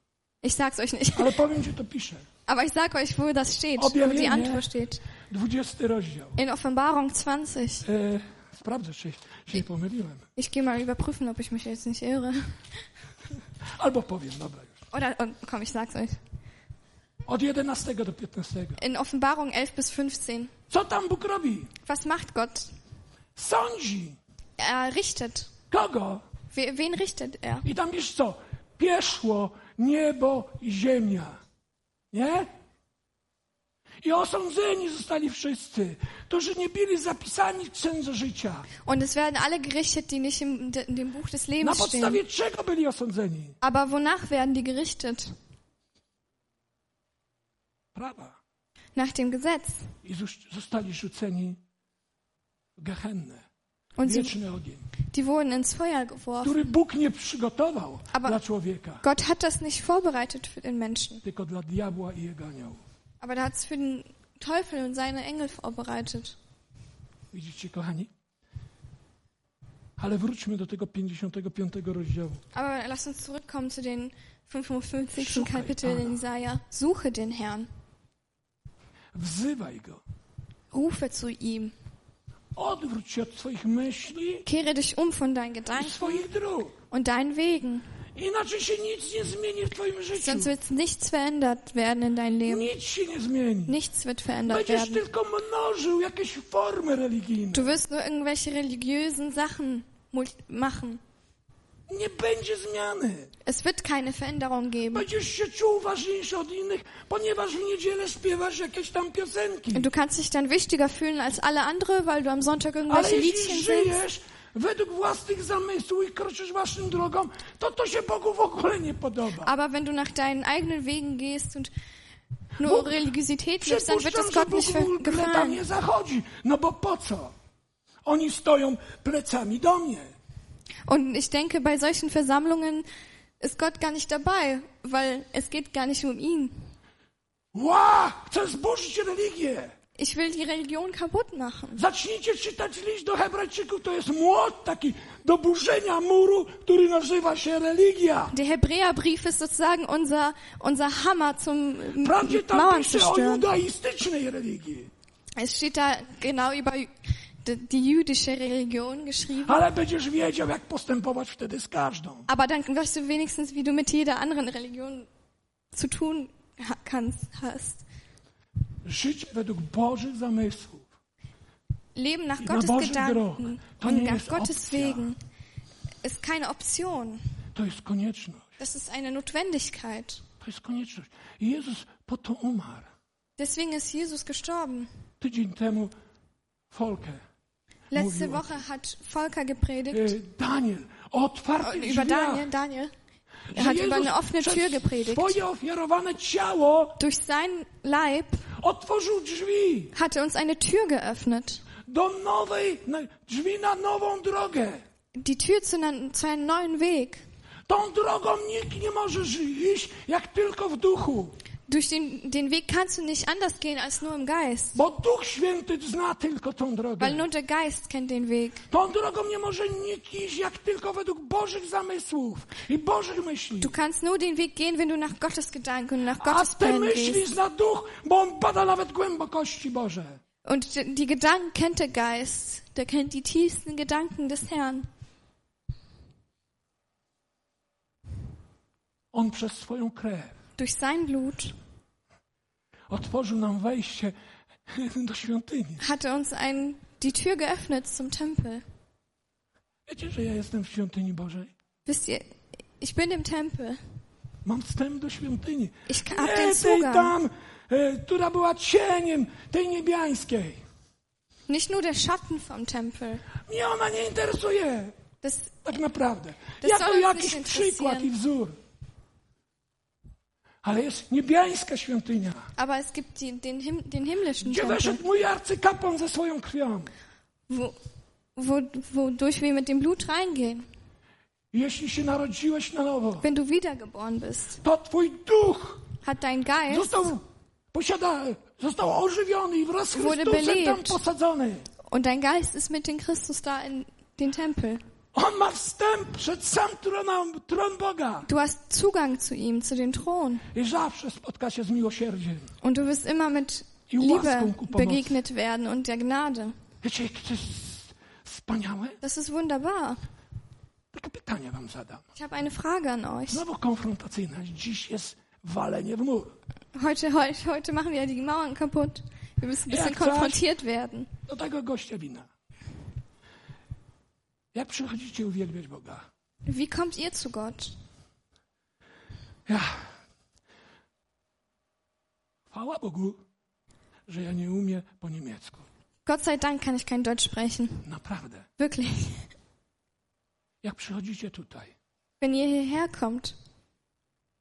Ich sag's euch nicht. Ale powiem, gdzie to pisze. [laughs] Aber ich sag euch, wo das steht, wo die Objawienie. Antwort steht. 20 rozdział. In Offenbarung 20. E, sprawdzę, czy się nie pomyliłem. Ich gehe mal überprüfen, ob ich mich jetzt nicht irre. [laughs] Albo powiem, dobra już. Oder, oh, komm, ich sag's euch. Od 11 do 15. In Offenbarung 11 bis 15. Co tam Bóg robi? Was macht Gott? Sądzi. Er richtet. Kogo? We- Wen richtet er? I tam wiesz co? Pieszło niebo i ziemia. Nie? I osądzeni zostali wszyscy, którzy nie byli zapisani w księdze życia. Und es werden alle gerichtet, die nicht im, dem Buch des Na Lebens stehen. podstawie czego byli osądzeni? Aber wonach werden die gerichtet? Prawa. Nach dem Gesetz. I zos- zostali rzuceni w gehennę. Und sie, die wurden ins Feuer geworfen. Aber- Gott hat das nicht vorbereitet für den Menschen. Aber er hat es für den Teufel und seine Engel vorbereitet. Widzicie, kochani? Ale wróćmy do tego 55 rozdziału. Aber lass uns zurückkommen zu den 55. Szukaj Kapitel in. Jesaja. Suche den Herrn. Wzywaj go. Rufe zu ihm. Kehre dich um von deinen Gedanken und deinen Wegen. Sonst wird nichts verändert werden in deinem Leben. Nichts wird verändert werden. Du wirst nur irgendwelche religiösen Sachen machen. Nie będzie zmiany. Es wird keine Veränderung geben. Będziesz się czuł ważniejszy od innych, ponieważ w niedzielę śpiewasz jakieś tam piosenki. Du kannst dich dann wichtiger fühlen als alle andere, weil du am Sonntag irgendwelche Liedchen singst. według własnych zamysłów i kroczysz własnym drogą, to to się Bogu w ogóle nie podoba. Aber wenn du nach deinen eigenen Wegen gehst und nur Religiosität lebst, dann wird es Gott Bóg nicht gefallen. nie zachodzi. No bo po co? Oni stoją plecami do mnie. Und ich denke, bei solchen Versammlungen ist Gott gar nicht dabei, weil es geht gar nicht um ihn. Religię. Ich will die Religion kaputt machen. Zacznijcie czytać list do Hebrajczyków. To jest młot taki do burzenia muru, który nazywa się religia. Der Hebräerbrief ist sozusagen unser, unser Hammer zum Wprawdzie tam Mauern pisze o zerstören. judaistycznej religii. Es steht da genau über die, jüdische Religion geschrieben. Ale będziesz wiedział, jak postępować wtedy z każdą. Aber dann weißt du wenigstens, wie du mit jeder anderen Religion zu tun kannst, hast. Żyć według Bożych zamysłów. Leben nach Na Gottes Gedanken und nach Gottes opcja. Wegen ist keine Option. To jest konieczność. Das ist eine Notwendigkeit. To jest konieczność. I Jezus po to umarł. Deswegen ist Jesus gestorben. Tydzień temu Folkę. Letzte. Woche hat Volker gepredigt e, Daniel o otwartych über drzwiach. Daniel. Daniel. Er hat über eine offene Tür gepredigt. Durch seinen Leib drzwi hat er uns eine Tür geöffnet. drzwi. Die Tür zu, einer, zu einem neuen Weg. Tą drogą nikt nie może iść, jak tylko w duchu. Durch den, den Weg kannst du nicht anders gehen als nur im Geist. Bo Duch Święty zna tylko tą Weil drogę. nur der Geist kennt den Weg. Tą drogą nie może nikt iść, jak tylko według Bożych zamysłów i Bożych myśli. Du kannst nur den Weg gehen, wenn du nach Gottes Gedanken und nach A Gottes te Plänen myśli gehst. zna Duch, bo On bada nawet głębokości Boże. Und die die Gedanken kennt der Geist. Der kennt die tiefsten Gedanken des Herrn. On przez swoją krew Durch sein Blut otworzył nam wejście [laughs] do świątyni. hat er uns ein, die Tür geöffnet zum Tempel. Wiecie, że ja jestem w świątyni Bożej? Wisst ihr, ich bin im Tempel. Mam wstęp do świątyni. Ich hab Nie den tej Zugang. tam, e, która była cieniem tej niebiańskiej. Nicht nur der Schatten vom Tempel. Mnie ona nie interesuje, Das, tak naprawdę. To Jako soll uns jakiś przykład i wzór. Ale jest niebiańska świątynia, aber es gibt die, den, Him, den himmlischen gdzie weszedł mój arcykapłan ze swoją krwią. wo, wo, wodurch wir mit dem Blut reingehen. Jeśli się narodziłeś na nowo, Wenn du wiedergeboren bist, to twój duch hat dein Geist został, posiada, został ożywiony i wraz z Chrystusem tam posadzony. und dein Geist ist mit dem Christus da in den Tempel. Du hast Zugang zu ihm, zu dem Thron. Und du wirst immer mit Liebe begegnet werden und der Gnade. Das ist wunderbar. Ich habe eine Frage an euch. Znowu konfrontacyjna. Dziś jest walenie w mur. Heute, heute, heute machen wir die Mauern kaputt. Wir müssen ein bisschen konfrontiert werden. Do tego gościa wina. Jak przychodzicie uwielbiać Boga? Wie kommt ihr zu Gott? Ja. Chwała Bogu, że ja nie umiem po niemiecku. Gott sei Dank kann ich kein Deutsch sprechen. Naprawdę. Wirklich. Jak przychodzicie tutaj Wenn ihr hierher kommt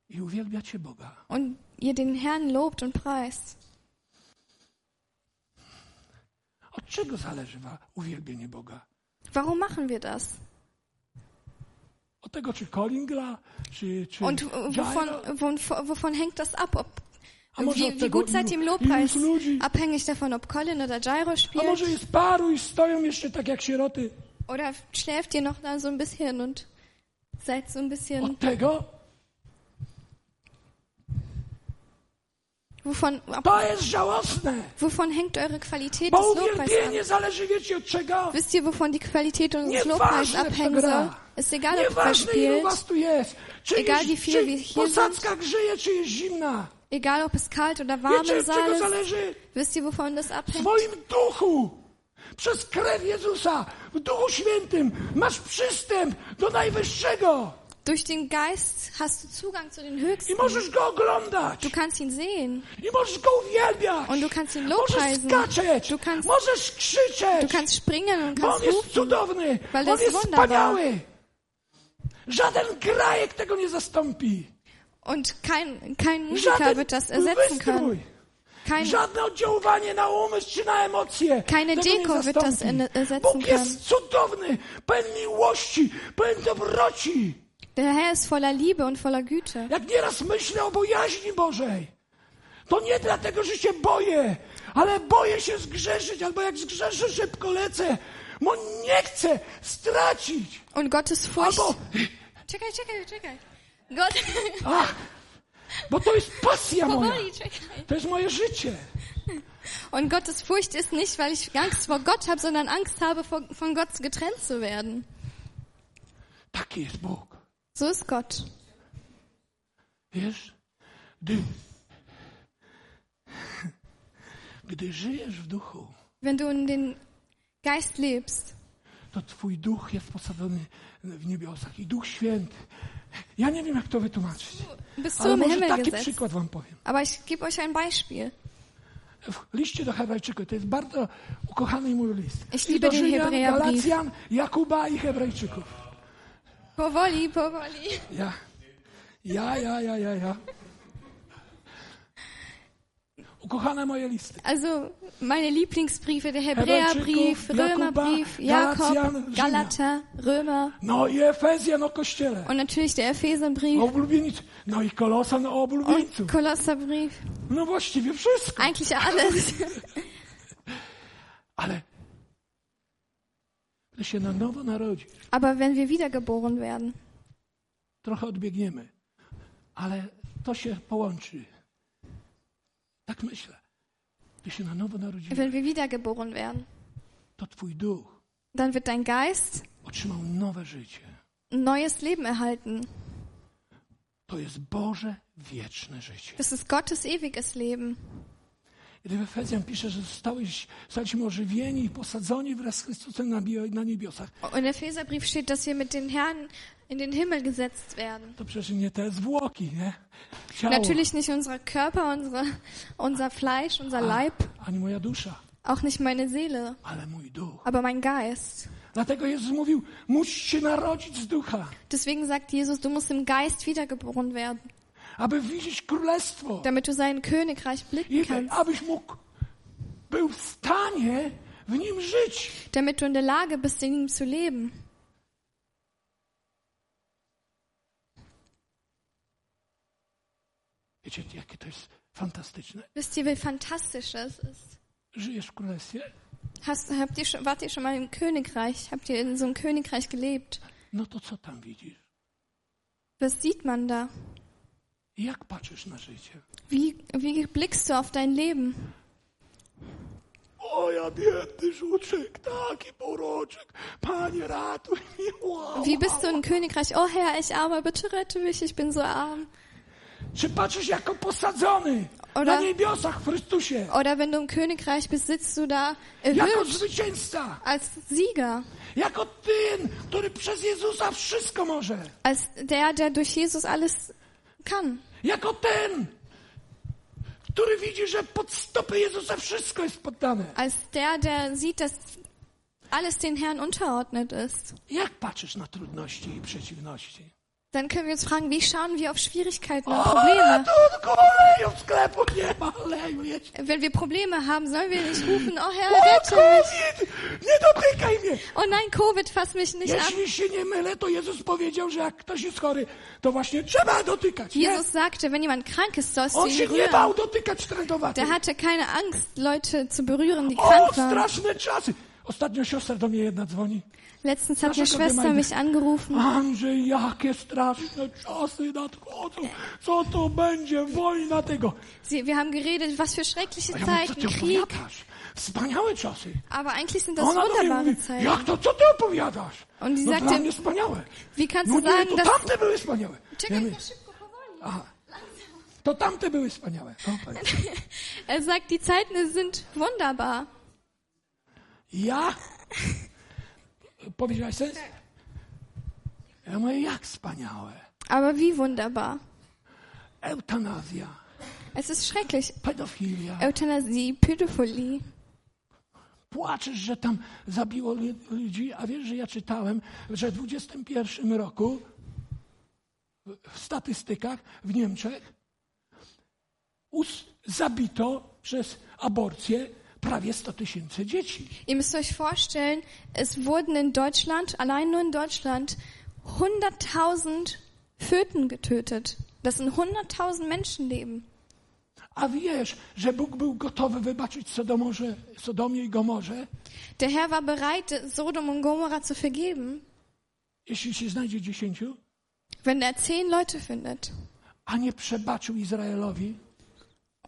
i uwielbiacie Boga, und ihr den Herrn lobt und preist, od czego zależy wa- uwielbienie Boga? Warum machen wir das? Od tego, czy Colin gra, czy, czy Und wovon, Jairo? wovon, wovon hängt das ab? Ob, wie, wie gut seid ihr im Lobpreis? Abhängig davon, ob Colin oder Gyro A spielt? może jest paru i stoją jeszcze tak jak sieroty? Oder schläft ihr noch da so ein bisschen und seid so ein bisschen. Od tego Wovon, to jest żałosne. wovon hängt eure Qualität des Lobpreises ab? wiecie od czego? Wisst ihr, wovon die Qualität unseres Lobpreises abhängen soll? Ist egal, ob ilu spielt, Egal, wie czy wir hier posadzka grzeje, czy jest zimna. egal ob es kalt oder warm Wiecie, im Saal ist. Wisst ihr, wovon das W abhängt? swoim duchu. Przez krew Jezusa, w Duchu Świętym masz przystęp do Najwyższego Durch den Geist hast du Zugang zu den i Höchsten. możesz Go oglądać. Du kannst ihn sehen. I możesz Go uwielbiać. Und du kannst ihn Możesz lobpreisen. skaczeć. Du kannst- możesz Du krzyczeć. kannst springen und Bo On kannst jest rufen. cudowny. Weil On jest wunderbar. wspaniały. Żaden grajek tego nie zastąpi. Und kein, kein Musiker Żaden wird das ersetzen können. Kein, Żadne oddziaływanie na umysł czy na emocje. Keine Deko wird das ersetzen Bóg jest cudowny, pełen miłości, pełen dobroci. Der Herr ist voller Liebe und voller Güte. Jak nieraz myślę o bojaźni Bożej, to nie dlatego, że się boję, ale boję się zgrzeszyć, albo jak zgrzeszę, szybko lecę, bo nie chcę stracić. Und Gottes Furcht. Albo, Czekaj, czekaj, czekaj. Gott. [laughs] ach, bo to jest pasja moja. Powoli, czekaj. To jest moje życie. Und Gottes Furcht ist nicht, weil ich Angst vor Gott habe, sondern Angst habe, von Gott getrennt zu werden. Taki jest Bóg. So ist Gott. Wiesz, gdy, gdy żyjesz w duchu, Wenn du in den Geist lebst, to twój duch jest posadzony w niebiosach i Duch Święty. Ja nie wiem, jak to wytłumaczyć, bist ale może Himmel taki gesetzt. przykład wam powiem. Aber ich gebe euch ein Beispiel. W liście do Hebrajczyków, to jest bardzo ukochany mój list. Ich I liebe do den Rzymian. Galacjan, Jakuba i Hebrajczyków. Powoli, powoli. Ja, ja, ja, ja, ja, ja. Ukochane moje listy. Also meine Lieblingsbriefe, der Hebräerbrief, Römerbrief, Galatian, Jakob, Rzymian. Galater, Römer No i Efezjan o Kościele. und natürlich der Epheserbrief oblubienicu. No i Kolosan o oblubieńcu. und Kolosserbrief. No właściwie wszystko. Eigentlich alles. [laughs] Ale gdy się na nowo narodzisz, Aber wenn wir wiedergeboren werden, trochę odbiegniemy, ale to się połączy. Tak myślę. Gdy się na nowo narodzisz, wenn wir wiedergeboren werden, to twój duch dann wird dein Geist otrzymał nowe życie. neues Leben erhalten. To jest Boże wieczne życie. Das ist Gottes ewiges Leben. Gdy w Efezjan pisze, że zostałeś, zostaliśmy ożywieni i posadzeni wraz z Chrystusem na, na niebiosach, Und im Epheserbrief steht, dass wir mit den Herren in den Himmel gesetzt werden. to przecież nie te zwłoki, nie? Ciało, Natürlich nicht unser Körper, unsere, unser Fleisch, unser Leib, ani moja dusza, auch nicht meine Seele, ale mój duch. aber mein Geist. Dlatego Jezus mówił, musisz się narodzić z ducha, Deswegen sagt Jesus, du musst im Geist wiedergeboren werden. Damit du sein Königreich blicken kannst, damit du in der Lage bist, in ihm zu leben. Wiecie, jakie to jest fantastyczne? Wisst ihr, wie fantastisch das ist? Żyjesz w królestwie, Hast, habt ihr schon, wart ihr schon mal im Königreich? Habt ihr in so einem Königreich gelebt? no to co tam widzisz? Was sieht man da? Jak patrzysz na życie? Wie, wie blickst du auf dein Leben? O, ja biedny żuczek, taki poroczek. Panie, ratuj mnie. Wow. Wie bist du im Königreich? Oh Herr, ich armer, bitte rette mich, ich bin so arm. Czy patrzysz jako posadzony Oder- na niebiosach w Chrystusie? Oder wenn du im Königreich bist, sitzt du da Jako erhöht zwycięzca. als Sieger, Jako ten, który przez Jezusa wszystko może. als der, der durch Jesus alles kann, Jako ten, który widzi, że pod stopy Jezusa wszystko jest poddane. als der, der sieht, dass alles den Herrn unterordnet ist. Jak patrzysz na trudności i przeciwności? Dann können wir uns fragen, wie schauen wir auf Schwierigkeiten und Probleme? Wenn wir Probleme haben, sollen wir nicht rufen, oh Herr, rette mich. Oh nein, Covid, fass mich nicht an. Jesus sagte, wenn jemand krank ist, sollst du ihn trędowatych. Der hatte keine Angst, Leute zu berühren, die krank waren. Ostatnio siostra do mnie jedna dzwoni. Letztens hat eine Schwester mich angerufen. Andrzej, jakie straszne czasy nadchodzą. Co to będzie? Wojna tego. Sie, wir haben geredet, was für schreckliche Zeiten, Krieg. opowiadasz? Wspaniałe czasy. Aber eigentlich sind das Ona wunderbare mówi, Zeiten. jak to, co ty opowiadasz? Und die No sagte, dla mnie wspaniałe. wie kannst No du nie, sagen, to dass... tamte były wspaniałe. Ja Czekaj, mówię, to szybko, powoli. aha, to tamte były wspaniałe. No, powiedz. Er sagt, die Zeiten sind wunderbar. Ja? [laughs] Powiedziałaś sens? Ja mówię, jak wspaniałe. Aber wie wunderbar. Eutanazja, Es ist schrecklich. pedofilia. Euthanasie, Pädophilie. Płaczesz, że tam zabiło lu- ludzi, a wiesz, że ja czytałem, że w XXI roku w- w statystykach w Niemczech us- zabito przez aborcję prawie 100 tysięcy dzieci. Ihr müsst euch vorstellen, es wurden in Deutschland, allein nur in Deutschland, 100.000 Föten getötet. Das sind 100.000 Menschenleben. A wiesz, że Bóg był gotowy wybaczyć Sodomorze, Sodomie i Gomorze, Der Herr war bereit, Sodom und Gomorra zu vergeben, jeśli się znajdzie dziesięciu, wenn er zehn Leute findet. a nie przebaczył Izraelowi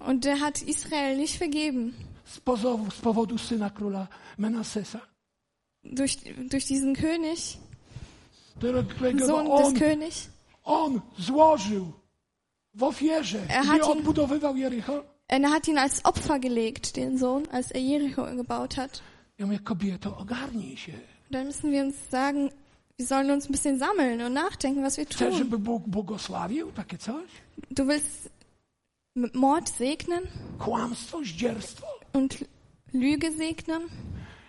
Und der hat Israel nicht vergeben. Z pozowu, z powodu syna króla Menasesa, Durch, durch diesen König, którego Sohn on, des Königs. on złożył w ofierze, Er gdy hat ihn- odbudowywał Jericho. Er hat ihn als Opfer gelegt, den Sohn, als er Jericho gebaut hat. Ja mówię, kobieto, ogarnij się. Dann müssen wir uns sagen, wir sollen uns ein bisschen sammeln und nachdenken, was wir Chcesz, tun. żeby Bóg błogosławił takie coś? Du willst Mord segnen Kłamstwo, zdzierstwo? Und Lüge segnen?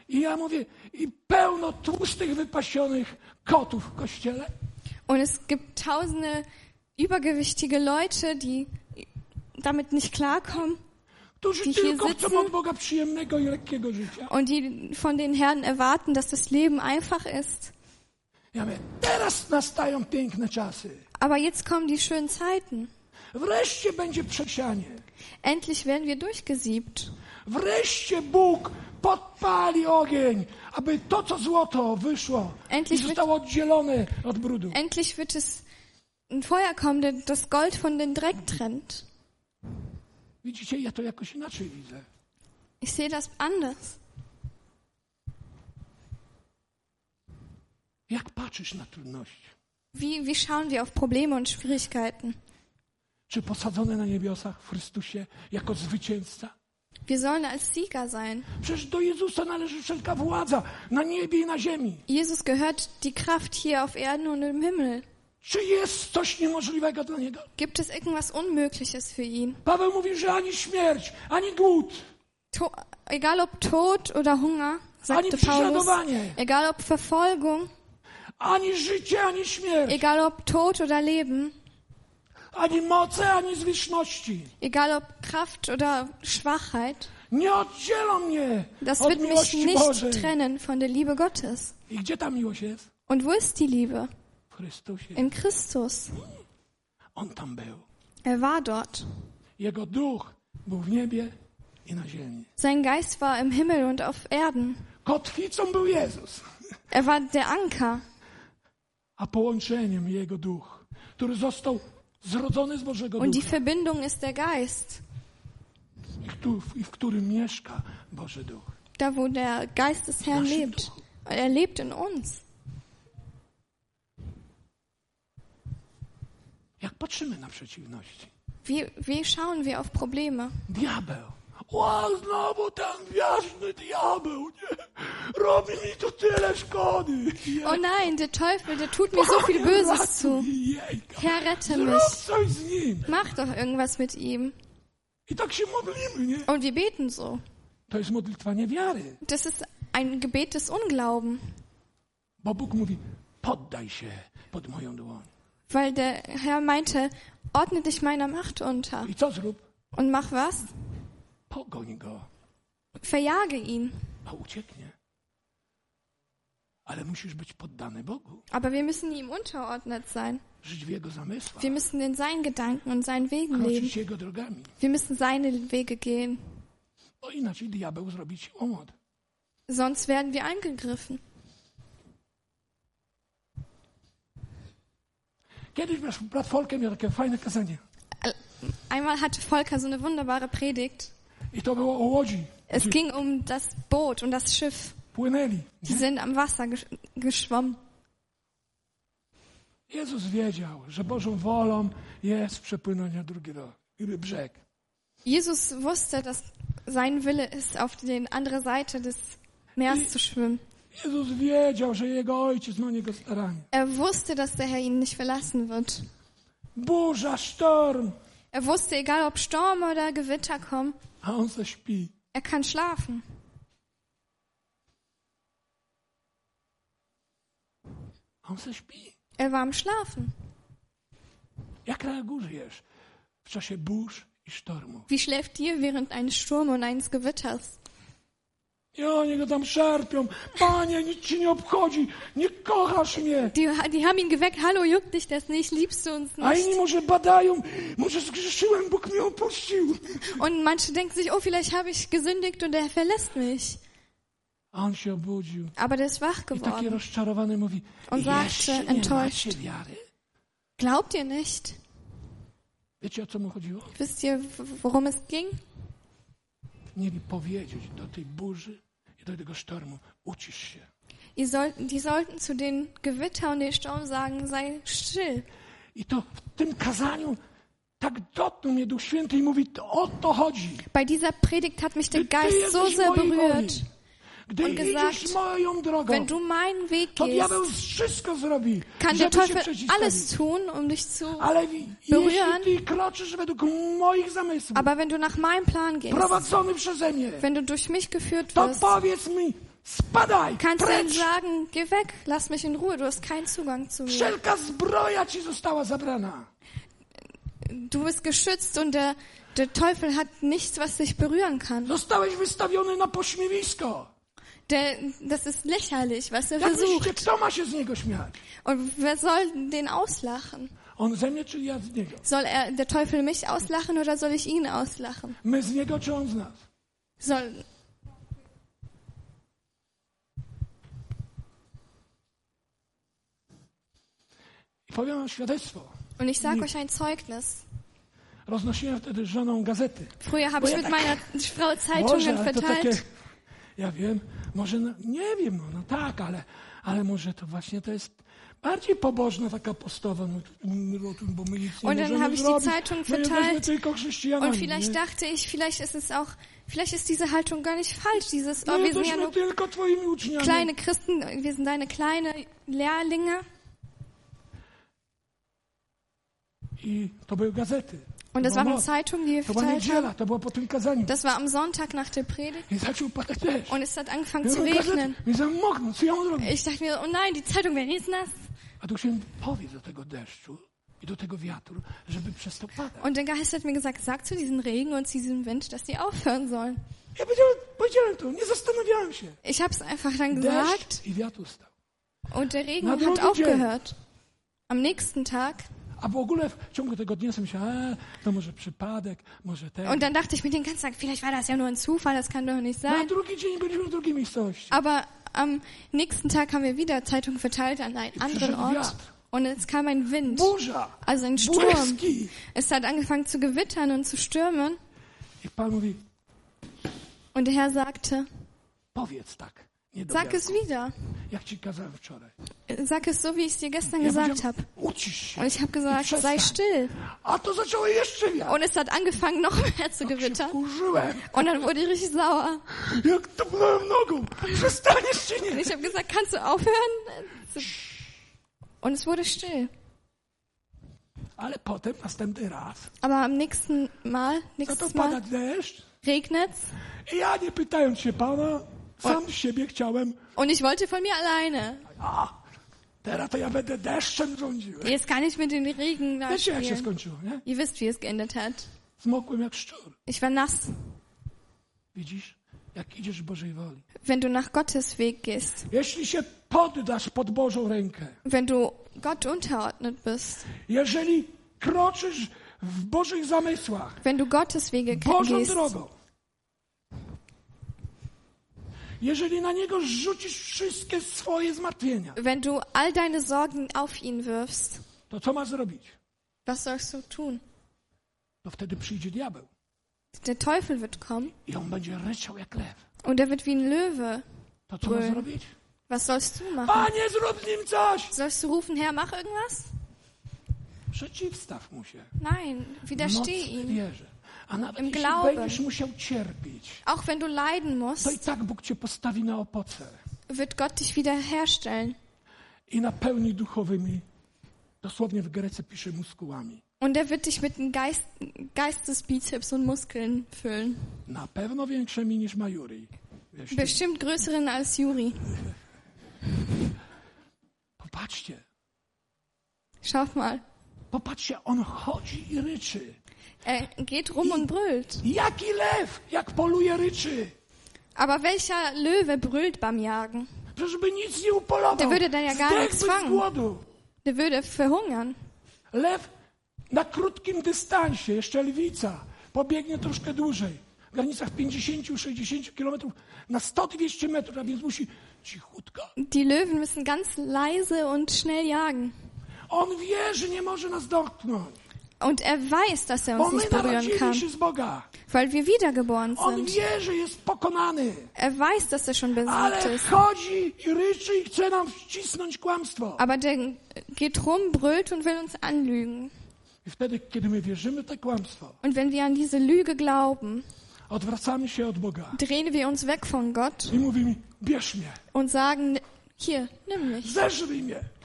I ja mówię, i pełno tłustych, wypasionych kotów w kościele. Und es gibt tausende übergewichtige Leute, die damit nicht klarkommen którzy Die hier sitzen. und die von den Herren erwarten, dass das Leben einfach ist. Ja mówię, teraz nastają piękne czasy. Aber jetzt kommen die schönen Zeiten. Wreszcie będzie przesianie. Endlich werden wir durchgesiebt. Wreszcie Bóg podpali ogień, aby to, co złoto wyszło i Endlich wird- zostało oddzielone od brudu. Endlich wird es ein Feuer kommen, das Gold von dem Dreck trennt. Widzicie, ja to jakoś inaczej widzę. Ich sehe das anders. Jak patrzysz na trudności? Wie, wie schauen wir auf Probleme und Schwierigkeiten? Czy posadzone na niebiosach w Chrystusie jako zwycięzca? Wir sollen als Sieger sein. Przecież do Jezusa należy wszelka władza na niebie i na ziemi. Jesus gehört die Kraft hier auf Erden und im Himmel. Czy jest coś niemożliwego dla Niego? Gibt es irgendwas Unmögliches für ihn? Paweł mówi, że ani śmierć, ani głód, To egal ob Tod oder Hunger, sagte Paulus, egal ob Verfolgung, ani życie, ani śmierć, egal ob Tod oder Leben, ani moce, ani egal ob Kraft oder Schwachheit, nie oddzielą mnie das od wird mich nicht Bożej. trennen von der Liebe Gottes. I gdzie ta miłość jest? Und wo ist die Liebe? W Chrystusie. In Christus. On tam był. Er war dort. Jego duch był w niebie i na ziemi. Sein Geist war im Himmel und auf Erden. Kotwicą był Jezus, Er war der Anker. a połączeniem jego duch, który został zrodzony z Bożego Und die Ducha Verbindung ist der Geist. i, któ- i w którym mieszka Boży Duch. Da, wo der Geist des Herrn lebt. duchu. Er lebt in uns. Jak patrzymy na przeciwności? Wie, wie schauen wir auf Probleme? Diabeł. O, znowu ten wiarzny diabeł, nie? Robi mi tu tyle szkody. Je- Oh nein, der Teufel, der tut mir so viel Böses zu. Herr, rette mich. Mach doch irgendwas mit ihm. Und wir beten so. To. Das ist ein Gebet des Unglauben. Weil der Herr meinte, ordne dich meiner Macht unter. Und mach was? Pogoń go, Verjage ihn. a ucieknie. Ale musisz być poddany Bogu, Aber wir müssen ihm unterordnet sein. żyć w Jego zamysłach, Wir müssen in seinen Gedanken und seinen Wegen leben. Jego drogami. Wir müssen seine Wege gehen. Bo inaczej diabeł zrobi ci łomot. Sonst werden wir angegriffen. Kiedyś brat Folker miał takie fajne kazanie. Einmal hatte Volker so eine wunderbare Predigt. Es ging um das Boot und das Schiff. Die sind am Wasser gesch geschwommen. Jezus wiedział, że Bożą wolą jest przepłynąć na drugi brzeg. Jesus wusste, dass sein Wille ist, auf die andere Seite des Meeres zu schwimmen. Jezus wiedział, że Jego Ojciec ma Niego staranie. Er wusste, dass der Herr ihn nicht verlassen wird. Burza, sztorm, Er wusste, egal ob Sturm oder Gewitter kommen. Er kann schlafen. Er war am Schlafen. Wie schläft ihr während eines Sturms und eines Gewitters? I oni go tam szarpią. Panie, nic ci nie obchodzi. Nie kochasz mnie. Die, die haben ihn geweckt. Hallo, juckt dich das nicht? Liebst du uns A inni nicht? może badają. Może zgrzeszyłem, Bóg mnie opuścił. Und manche denken sich, oh, vielleicht habe ich gesündigt und er verlässt mich. A on się obudził. Aber der ist wach I taki geworden. rozczarowany mówi, On sagte, enttäuscht. Glaubt ihr nicht? Wiecie, o co mu chodziło? Wisst ihr, worum es ging? Mieli powiedzieć do tej burzy Ihr sollten, die sollten zu den Gewitter und den Sturm sagen, sei still. I to w tym kazaniu tak dotknął mnie Duch Święty i mówi, o to chodzi. Bei dieser Predigt hat mich der Geist so sehr berührt. Und gesagt, Wenn du meinen Weg gehst, kann der Teufel alles tun, um dich zu. Berühren. Aber wenn du nach meinem Plan gehst, wenn du durch mich geführt wirst, spadaj, kannst du ihm sagen, geh weg, lass mich in Ruhe, du hast keinen Zugang zu mir. Du bist geschützt und der, der Teufel hat nichts, was dich berühren kann. Zostałeś wystawiony na pośmiewisko. Der, das ist lächerlich, was er versucht. śmiać? Und wer soll den auslachen? Soll er, der Teufel mich auslachen oder soll ich ihn auslachen? My z niego, czy on z nas? Soll, powiem wam świadectwo. und ich sage euch ein Zeugnis. Roznosiłem wtedy z żoną gazety. Früher habe ich ja mit tak- meiner Frau Zeitungen verteilt. Ja wiem, może, no, nie wiem, no, no tak, ale, ale może to właśnie to jest bardziej pobożna taka postawa, no, bo my nic nie Und dann habe ich die. Zeitung verteilt. Und vielleicht nie? dachte ich, vielleicht ist es auch, vielleicht ist diese Haltung gar nicht falsch. Dieses, oh, wir sind ja nur kleine Christen, wir sind deine kleine Lehrlinge. I to były gazety. Und das waren Zeitungen, die wir verteilt haben. Das war am Sonntag nach der Predigt. Und es hat angefangen zu regnen. Ich dachte mir, oh nein, die Zeitung wäre jetzt nass. Und der Geist hat mir gesagt, sag zu diesem Regen und zu diesem Wind, dass die aufhören sollen. Ich habe es einfach dann gesagt. Und der Regen hat aufgehört. Am nächsten Tag A w ogóle w ciągu tego dnia sobie myślałem, a, to może przypadek, może ten. Und dann dachte ich mir den ganzen Tag, vielleicht war das ja nur ein Zufall, das kann doch nicht Na sein. drugi dzień byliśmy w drugiej miejscowości. Aber am nächsten Tag haben wir wieder Zeitung verteilt an einen anderen Ort. wiatr. Und es kam ein Wind, Burza, also ein Sturm. błyski. Es hat angefangen zu gewittern und zu stürmen. I Pan mówi, Und der Herr sagte, powiedz tak, sag es wieder. Sag es so, wie ich es dir gestern gesagt habe. Und ich habe gesagt, sei still. Und es hat angefangen, noch mehr zu gewittern. Und dann wurde ich richtig sauer. Und ich habe gesagt, kannst du aufhören? Und es wurde still. Aber am nächsten Mal, nächstes Mal padać deszcz. Sam siebie chciałem, Und ich wollte von mir alleine. a teraz to ja będę deszczem rządził. Jetzt kann ich mit den Regen da Wiecie jak się skończyło, nie? Ihr wisst, wie es geendet hat. Zmokłem jak szczur. Ich war nass. Widzisz? Jak idziesz Bożej woli. Wenn du nach Gottes Weg gehst, Jeśli się poddasz pod Bożą rękę, wenn du Gott unterordnet bist, jeżeli kroczysz w Bożych zamysłach, wenn du Gottes Wege Bożą gehst, drogą, jeżeli na niego rzucisz wszystkie swoje zmartwienia, wenn du all deine Sorgen auf ihn wirfst, to co ma zrobić? was sollst du tun? To wtedy przyjdzie diabeł Der Teufel wird kommen i on będzie ryczał jak lew. und er wird wie ein Löwe. To co ma Brüllen. zrobić? Was sollst du machen? Panie, zrób z nim coś! Sollst du rufen, Herr, mach irgendwas? Przeciwstaw mu się. Nein, widersteh ihm. wierzę. Im Glauben. Auch wenn du leiden musst, tak opoce wird Gott dich wiederherstellen. i napełni duchowymi, dosłownie w Grece pisze muskułami. Und er wird dich mit einem Geist, Geistesbizeps und Muskeln füllen. Na pewno większymi niż Majuri. Bestimmt größeren als Juri. popatrzcie, Schau mal. popatrzcie, on chodzi i ryczy. Er geht rum und brüllt. Jaki lew, jak poluje, ryczy. Aber welcher Löwe brüllt beim Jagen? Przecież by nic nie upolował. Der würde dann ja gar nichts fangen. głodu. Der würde verhungern. Lew na krótkim dystansie, jeszcze lwica, pobiegnie troszkę dłużej. W granicach 50-60 kilometrów na 100-200 metrów, a więc musi cichutko. Die Löwen müssen ganz leise und schnell jagen. On wie, że nie może nas dotknąć, Und er weiß, dass er uns nicht berühren kann, weil wir wiedergeboren sind. Er weiß, dass er schon besiegt ist. Aber der geht rum, brüllt und will uns anlügen. Und wenn wir an diese Lüge glauben, drehen wir uns weg von Gott und sagen, hier, nimm mich,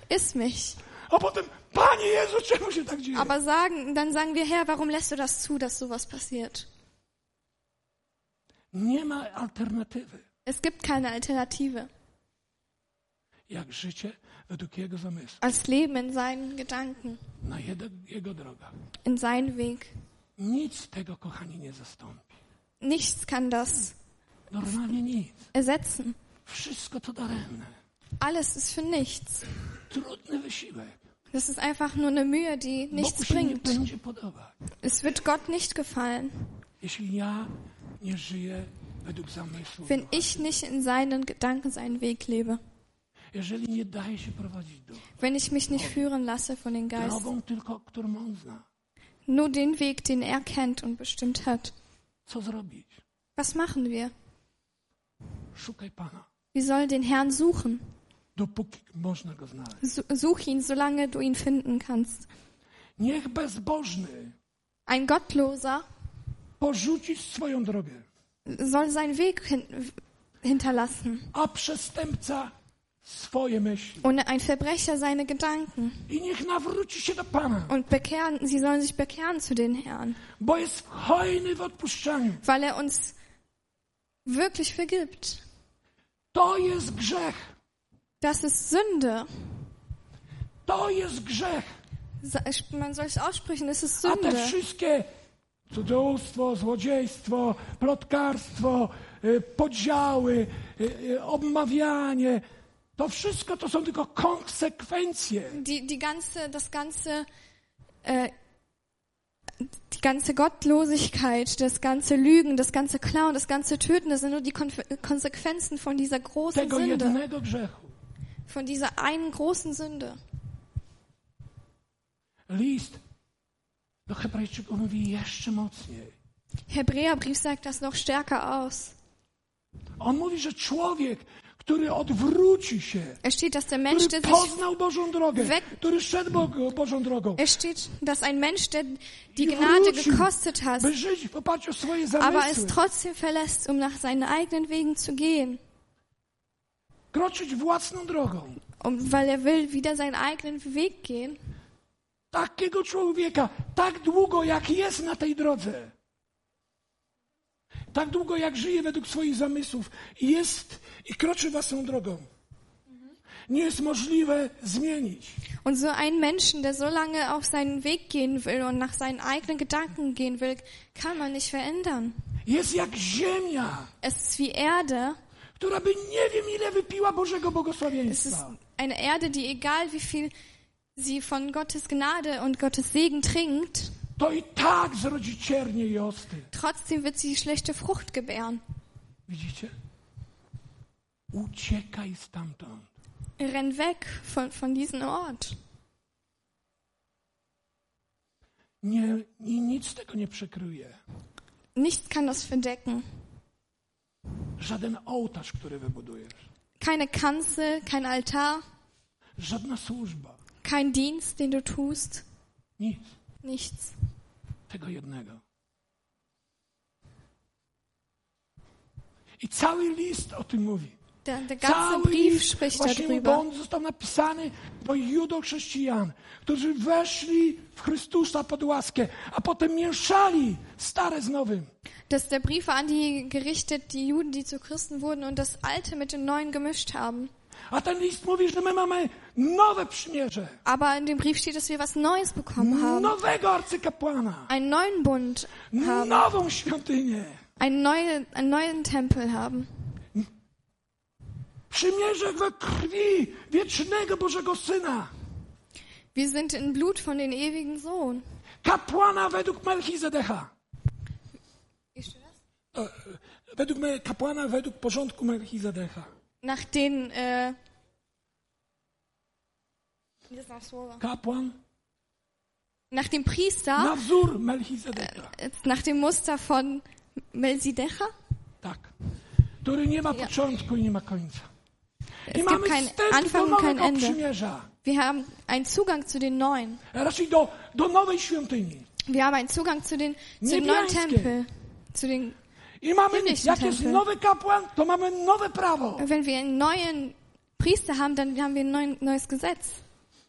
iss mich. A potem, Panie Jezu, czemu się tak dzieje? Aber sagen, dann sagen wir, Herr, warum lässt du das zu, dass sowas passiert? Nie ma alternatywy, Es gibt keine Alternative jak życie według Jego zamysłu, als Leben in seinen Gedanken, na jego, jego drogach. in seinen Weg. Nic tego, kochani, nie zastąpi. Nichts kann das Normalnie nic. ersetzen. Wszystko to daremne. Alles ist für nichts. Trudny wysiłek. Das ist einfach nur eine Mühe, die nichts bringt. Es wird Gott nicht gefallen, wenn ich nicht in seinen Gedanken seinen Weg lebe. Wenn ich mich nicht führen lasse von den Geist. Nur den Weg, den er kennt und bestimmt hat. Was machen wir? Wir sollen den Herrn suchen. Such ihn, solange du ihn finden kannst. Niech bezbożny Ein Gottloser porzuci swoją drogę, soll seinen Weg hin hinterlassen a przestępca swoje myśli. und ein Verbrecher seine Gedanken. I niech nawróci się do Pana, Und bekehren, sie sollen sich bekehren zu den Herrn, bo jest hojny w odpuszczaniu. weil er uns wirklich vergibt. To jest grzech. Das ist Sünde. To jest grzech. Man soll es aussprechen, es ist A te Sünde. wszystkie cudzołóstwo, złodziejstwo, plotkarstwo, podziały, obmawianie, to wszystko to są tylko konsekwencje. Die, die ganze, das ganze, äh, die ganze Gottlosigkeit, das ganze Lügen, das ganze Klauen, das ganze Töten, das sind nur die Konf Konsequenzen von dieser großen Tego Sünde, jednego grzechu. Von dieser einen großen Sünde. List do Hebrajczyków mówi jeszcze mocniej. Hebräerbrief sagt das noch stärker aus. On mówi, że człowiek, który odwróci się, Es steht, dass der Mensch, który der sich poznał Bożą drogę, weg- który szedł Bo- Bożą drogą, Es steht, dass ein Mensch, der die Gnade wrócił, gekostet hat, by żyć w oparciu o swoje aber es zamysły, trotzdem verlässt, um nach seinen eigenen Wegen zu gehen, kroczyć własną drogą. um, weil er will wieder seinen eigenen Weg gehen. Takiego człowieka, tak długo jak jest na tej drodze, tak długo jak żyje według swoich zamysłów jest i kroczy własną drogą, nie jest możliwe zmienić. Und so einen Menschen, der so lange auf seinen Weg gehen will und nach seinen eigenen Gedanken gehen will, kann man nicht verändern. Jest jak ziemia, Es ist wie Erde. Która by nie wiem ile wypiła Bożego Es ist błogosławieństwa. eine Erde, die egal wie viel sie von Gottes Gnade und Gottes Segen trinkt, To i tak zrodzi ciernie i osty. trotzdem wird sie schlechte Frucht gebären. Widzicie? Uciekaj stamtąd. Renn weg von, von diesem Ort. Nie, nic tego nie przykryje. Nichts kann das verdecken. Żaden ołtarz, który wybudujesz. Keine Kanzel, kein Altar, Żadna służba. kein Dienst, den du tust. Nic. Nichts. Tego jednego. I cały list o tym mówi. Der, der ganze Brief spricht darüber. on został napisany do judochrześcijan, którzy weszli w Chrystusa pod łaskę, a potem mieszali stare z nowym. Das ist der Brief an die gerichtet, die Juden, die zu Christen wurden und das Alte mit dem Neuen gemischt haben. A ten list mówi, że my mamy nowe przymierze, Aber in dem Brief steht, dass wir was Neues bekommen haben. nowego arcykapłana, Einen neuen Bund haben. nową świątynię. Einen neuen, einen neuen Tempel haben. Przymierze we krwi wiecznego Bożego Syna. Wir sind in Blut von den ewigen Sohn. Kapłana według Melchizedecha. E, Według kapłana według porządku Melchizedecha. Nach den, äh? Kapłan Nach dem Priester, na wzór Melchizedecha. äh, nach dem Muster von Melchidecha. Tak. Który nie ma początku i nie ma końca. Es gibt do Anfang und kein Ende. Wir haben einen Zugang zu den Neuen. A Raczej do, do nowej świątyni. Wir haben einen Zugang zu den, zu dem neuen. Tempel. Zu den, I mamy, Himmlischen jak jest Tempel. nowy kapłan, to mamy nowe prawo, wenn wir einen neuen Priester haben, dann haben wir ein neuen, neues Gesetz.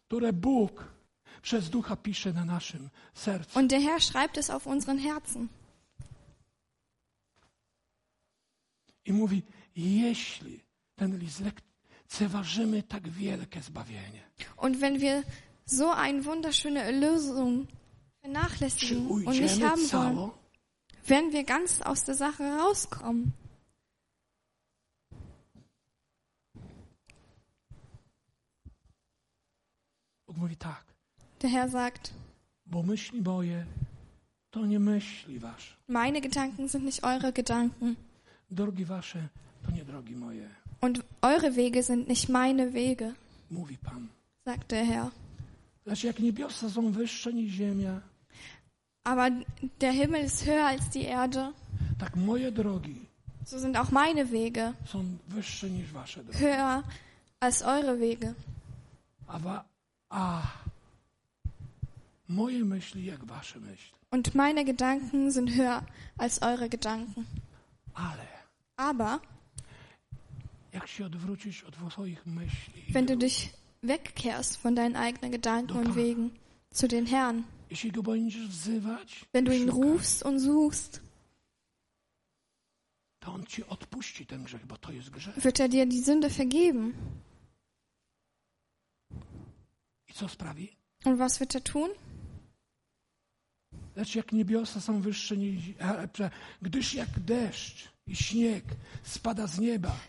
które Bóg przez ducha pisze na naszym sercu. Und der Herr schreibt es auf unseren Herzen. I mówi, jeśli ten list lekceważymy tak wielkie zbawienie, Und wenn wir so eine wunderschöne Erlösung vernachlässigen und nicht haben wollen, werden wir ganz aus der Sache rauskommen. Bóg mówi tak, Der Herr sagt, bo myśli moje to nie myśli wasze. meine Gedanken sind nicht eure Gedanken. Drogi wasze to nie drogi moje, und eure Wege sind nicht meine Wege, mówi Pan. sagt der Herr. Lecz jak niebiosa są wyższe niż ziemia, Aber der Himmel ist höher als die Erde, tak moje drogi so sind auch meine Wege są wyższe niż wasze drogi. höher als eure Wege. A, wa, a moje myśli jak wasze myśli. Und meine Gedanken sind höher als eure Gedanken. Ale Aber wenn du dich wegkehrst von deinen eigenen Gedanken und. Wegen zu den Herrn, wenn du ihn rufst und suchst, wird er dir die Sünde vergeben. Und was wird er tun? Lecz jak niebiosa są wyższe niż... a, prze- Gdyż jak deszcz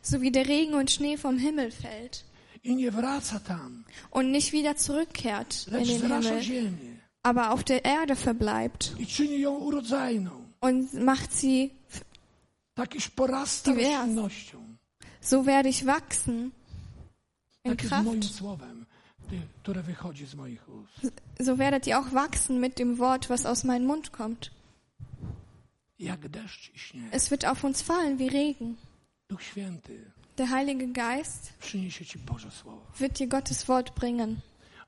So wie der Regen und Schnee vom Himmel fällt. I nie wraca tam, und nicht wieder zurückkehrt in den Himmel, aber auf der Erde verbleibt und macht sie, tak Divers. so werde ich wachsen in Tak Kraft. So werdet ihr auch wachsen mit dem Wort, was aus meinem Mund kommt. Es wird auf uns fallen wie Regen. Der Heilige Geist wird dir Gottes Wort bringen.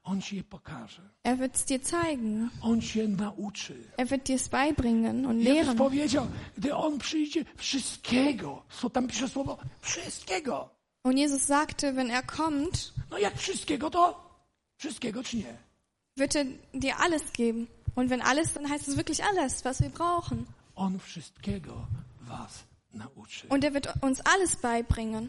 On ci je pokaże. Er wird es dir zeigen. On cię nauczy. Er wird dir es beibringen und Jezus lehren. powiedział, gdy On przyjdzie, wszystkiego, co tam pisze słowo, wszystkiego. Und Jesus sagte, wenn er kommt, No jak wszystkiego, to wszystkiego czy nie? wird er dir alles geben. Und wenn alles, dann heißt es wirklich alles, was wir brauchen. On wszystkiego was nauczy. Und er wird uns alles beibringen.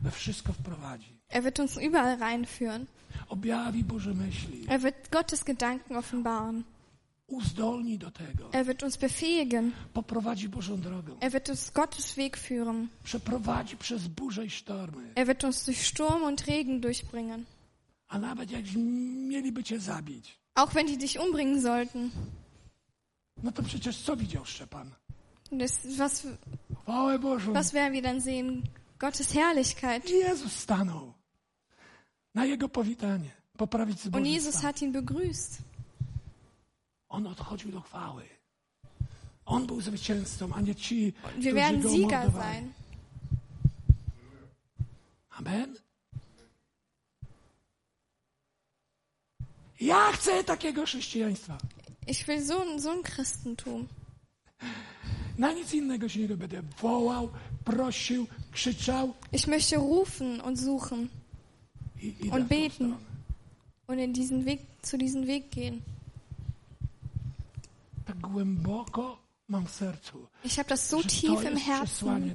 We wszystko wprowadzi. Er wird uns überall reinführen. Objawi Boże myśli. Er wird Gottes Gedanken offenbaren. Uzdolni do tego. Er wird uns befähigen. Poprowadzi Bożą drogą. Er wird uns Gottes Weg führen. Przeprowadzi przez burze i sztormy. Er wird uns durch Sturm und Regen durchbringen. A nawet jak mieliby cię zabić, Auch wenn die dich umbringen sollten. No to przecież co widział Szczepan? Das, was, Chwałę Bożą. was werden wir dann sehen? Gottes Herrlichkeit. Jezus stanął na jego powitanie, poprawić Und zboże Jesus hat ihn begrüßt. On odchodził do chwały. On był zwycięzcą, a nie ci, Wir którzy werden go Sieger mordowali. sein. Amen. Ja chcę takiego chrześcijaństwa. Ich will so, ein- so ein Christentum. Na nic innego się nie będę wołał, prosił, krzyczał Ich möchte rufen und suchen i, i Und beten. und in diesen Weg, zu diesem Weg gehen. Tak głęboko mam w sercu, Ich habe das so tief im Herzen,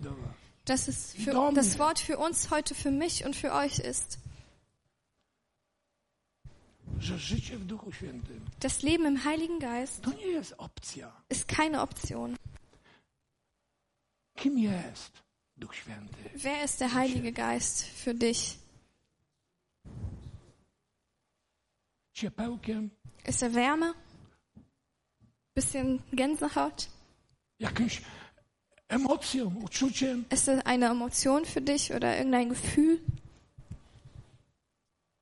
dass es für, das Wort für uns heute, für mich und für euch ist. Że życie w Duchu Świętym Das Leben im Heiligen Geist ist keine Option. Wer ist der Heilige Geist für dich? Ist er Wärme? Bisschen Gänsehaut? Ist es eine Emotion für dich oder irgendein Gefühl?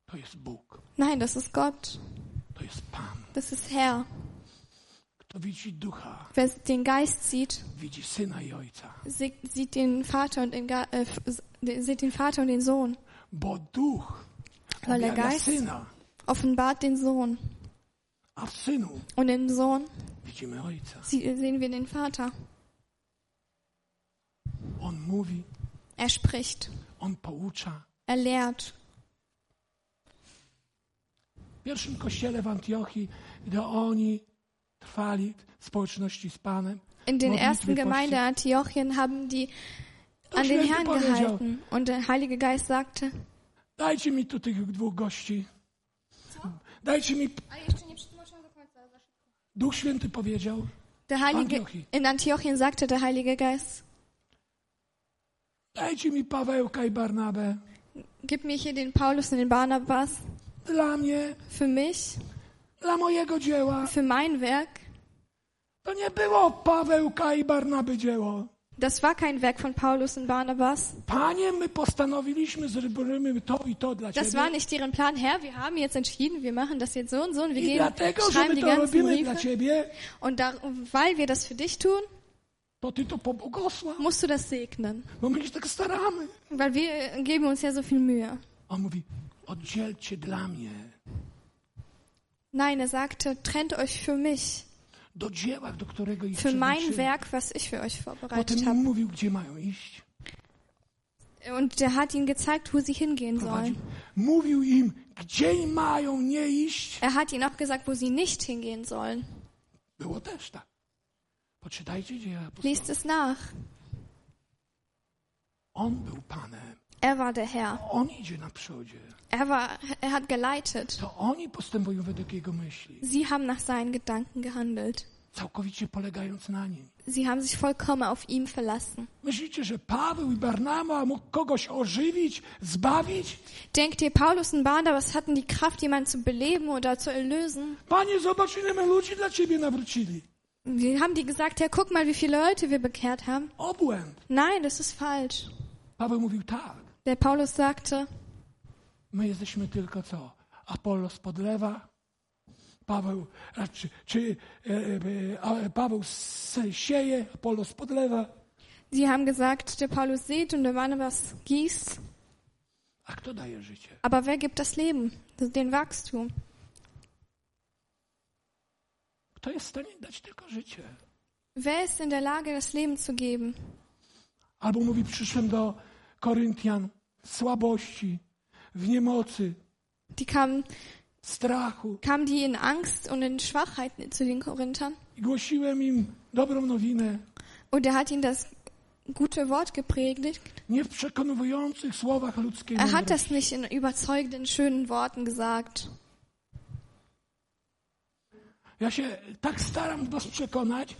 To jest Bóg, Nein, das ist Gott. Das ist Herr. Wer den Geist sieht, sieht den Vater und den, äh, sieht den Vater und den Sohn. Weil der Geist offenbart den Sohn. Und den Sohn sehen wir den Vater. Er spricht. Er lehrt. W pierwszym kościele w Antiochii, gdy oni trwali w społeczności z Panem, In den ersten Gemeinde. Antiochien haben die an den Herrn gehalten. Und der Heilige Geist sagte, dajcie mi tu tych dwóch gości. Dajcie mi, Duch Święty powiedział, der Heilige, Antiochii. in Antiochien sagte der Heilige Geist, dajcie mi Pawełka i Barnabę. gib mir hier den Paulus und den Barnabas Dla mnie, für mich, dla mojego dzieła. für mein Werk. To nie było Pawełka i Barnaby dzieło. Das war kein Werk von Paulus und Barnabas. Panie, my postanowiliśmy, zrobimy to i to dla Das war Ciebie. nicht deren Plan. Herr, wir haben jetzt entschieden, wir machen das jetzt so und so und wir I gehen, dlatego, schreiben die ganzen Briefe. Und da, weil wir das für dich tun, to Ty to pobłogosław, musst du das segnen. bo my się tak staramy. Weil wir geben uns ja so viel Mühe. On mówi, oddzielcie dla mnie Nein, er sagte, trennt euch für mich, do dzieła, do którego ich für mein. Werk, was ich für euch vorbereitet Potem habe. mówił, gdzie mają iść. Und der hat ihnen gezeigt, wo sie hingehen sollen. Mówił im, gdzie mają nie iść. Er hat ihnen auch gesagt, wo sie nicht hingehen sollen. Było też tak. Poczytajcie apostolskie. es nach. On był Panem. Er war der Herr. Er war, er hat geleitet. Sie haben nach seinen Gedanken gehandelt. Całkowicie polegając na nim. Sie haben sich vollkommen auf ihm verlassen. Myślicie, że Paweł i Barnaba mógł kogoś ożywić, zbawić? Denkt ihr, Paulus und Barnabas hatten die Kraft, jemanden zu beleben oder zu erlösen? Panie, zobacz, ile my ludzi dla Ciebie nawrócili. Wir haben die gesagt, Herr, guck mal, wie viele Leute wir bekehrt haben. Obłęd. Nein, das ist falsch. Paweł mówił tak. Der Paulus sagte, My jesteśmy tylko co? Apollos podlewa, Paweł, czy, czy e, e, a, Paweł sieje, Apollos podlewa. sie haben gesagt, der Paulus sät und der Barnabas gießt. A kto daje życie? Aber wer gibt das Leben, den Wachstum? Kto jest w stanie dać tylko życie? Wer ist in der Lage, das Leben zu geben? Albo mówi, przyszłem do Koryntian słabości, w niemocy, Die kamen, strachu kamen die in Angst und in Schwachheit zu den Korinthern. i głosiłem im dobrą nowinę. Und er hat ihnen das gute Wort gepredigt. Nie w przekonujących słowach ludzkiej Er hat das nicht in überzeugenden, schönen Worten gesagt. Ja się tak staram was przekonać,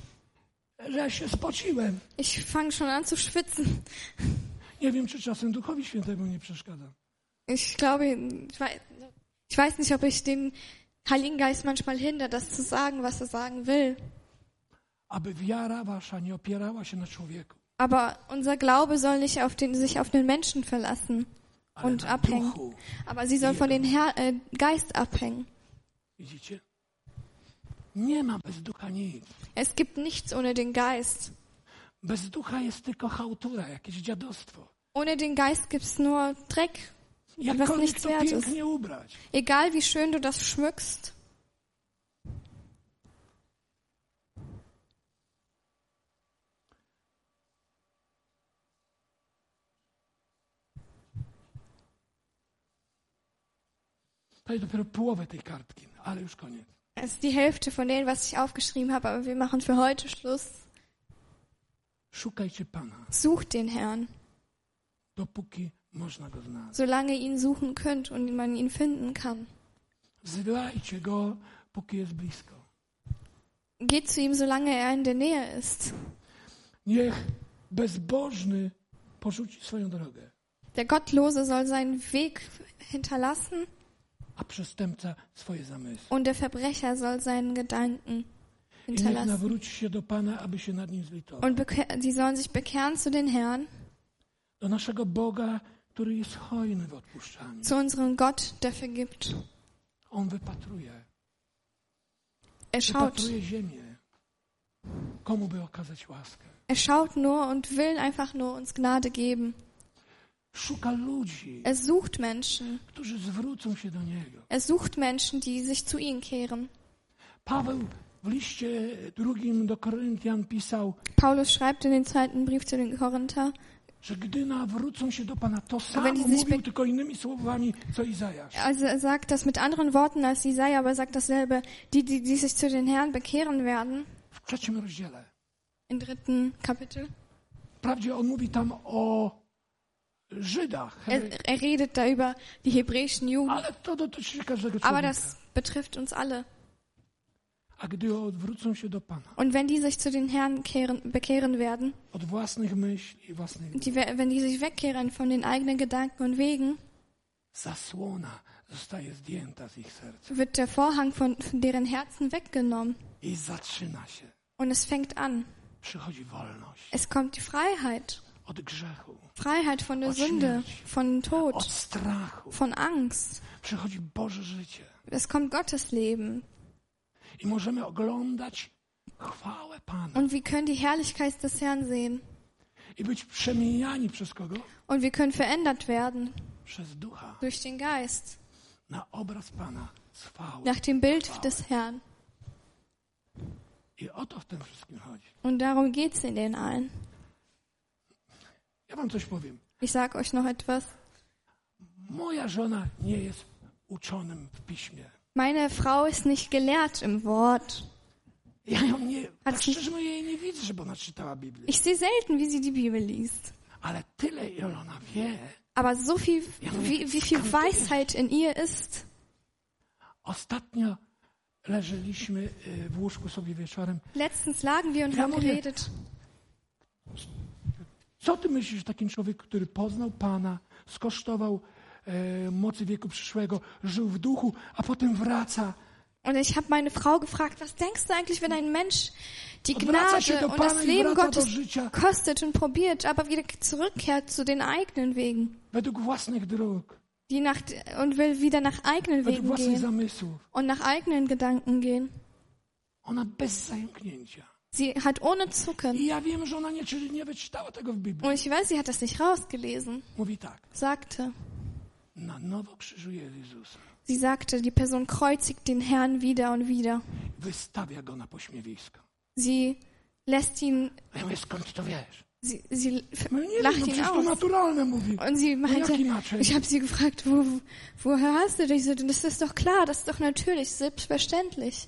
że się spociłem. Ich fange schon an zu schwitzen. Nie wiem, czy czasem Duchowi Świętemu nie przeszkadza. Ich glaube, ich weiß, ich weiß nicht, ob ich den Heiligen Geist manchmal hindert, das zu sagen, was er sagen will. Aby wiara wasza nie opierała się na człowieku, Aber unser Glaube soll nicht auf den, sich auf den Menschen verlassen und abhängen. duchu. Aber sie soll von den Herr, äh, Geist abhängen. Widzicie? Nie ma bez ducha nic. Es gibt nichts ohne den Geist. Bez ducha jest tylko chałtura, jakieś dziadostwo. Ohne den Geist gibt's nur Dreck, was Jakkolwiek nichts to wert ist. ubrać. Egal wie schön du das schmückst. To jest dopiero połowę tej kartki, ale już koniec. Es ist die Hälfte von dem, was ich aufgeschrieben habe, aber wir machen für heute Schluss. Sucht den Herrn, solange ihr ihn suchen könnt und man ihn finden kann. Geht zu ihm, solange er in der Nähe ist. Niech bezbożny porzuci swoją drogę, Der Gottlose soll seinen Weg hinterlassen und der Verbrecher soll seinen Gedanken hinterlassen. nawróci się do Pana, aby się nad nim zlitował. Und sie sollen sich bekehren zu den Herrn, zu unserem Gott, der vergibt. On wypatruje. Er schaut, er schaut nur und will einfach nur uns Gnade geben. Er sucht Menschen. Er sucht Menschen, die sich zu ihm kehren. Paweł Paulus schreibt in den zweiten Brief zu den Korinther, że gdy nawrócą się do Pana, to samo mówił tylko innymi słowami, co Izajasz. also er sagt das mit anderen Worten als Jesaja, aber er sagt dasselbe. Die, die, die sich zu den Herrn bekehren werden, W trzecim rozdziale. im dritten Kapitel. Wprawdzie on mówi tam o Żydach, Er, er redet da über die hebräischen Juden, ale to dotyczy każdego aber człowieka. das betrifft uns alle. Und wenn die sich zu den Herrn kehren, bekehren werden, die, we- wenn die sich wegkehren von den eigenen Gedanken und Wegen, wird der Vorhang von, von deren Herzen weggenommen. Und es fängt an. Es kommt die Freiheit. Freiheit von der Sünde, von od Tod, von Angst. Es kommt Gottes Leben. I możemy oglądać chwałę Pana Und wir können die Herrlichkeit des Herrn sehen. i być przemieniani przez kogo? Und wir können verändert werden Przez Ducha durch den Geist, na obraz Pana chwały. nach dem Bild des Herrn. I o to w tym wszystkim chodzi. Und darum geht's in den allen. Ja wam coś powiem. Ich sage euch noch etwas. Moja żona nie jest uczonym w piśmie. Meine Frau ist nicht gelehrt im Wort. Ja ją nie, tak szczerze mówiąc, jej nie widzę, żeby ona czytała Biblię. Ich sehe selten, wie sie die Bibel liest. Ale tyle, ile ona wie. Aber so viel, wie, wie viel Weisheit in ihr ist. Ostatnio leżeliśmy y, w łóżku sobie wieczorem. Letztens lagen wir und Ja haben mówię- geredet. Co ty myślisz, takim człowiek, który poznał Pana, skosztował mocy wieku przyszłego, żył w duchu, a potem wraca Und ich habe meine Frau gefragt, was denkst du eigentlich, wenn ein Mensch die Gnade do und das Leben Gottes kostet und probiert, aber wieder zurückkehrt zu den eigenen Wegen? Die nach, und will wieder nach eigenen Wegen gehen und nach eigenen Gedanken gehen. Sie hat ohne Zucken. Und ich weiß, sie hat das nicht rausgelesen. Sagte. na nowo krzyżuje Jezusa. Sie sagte, die Person kreuzigt den Herrn wieder und wieder. Sie lässt ihn, A ja mówię, skąd to wiesz? sie, sie lacht ihn aus. Und sie meinte, ich habe sie gefragt, wo, woher hast du dich so? Das ist doch klar, das ist doch natürlich, selbstverständlich.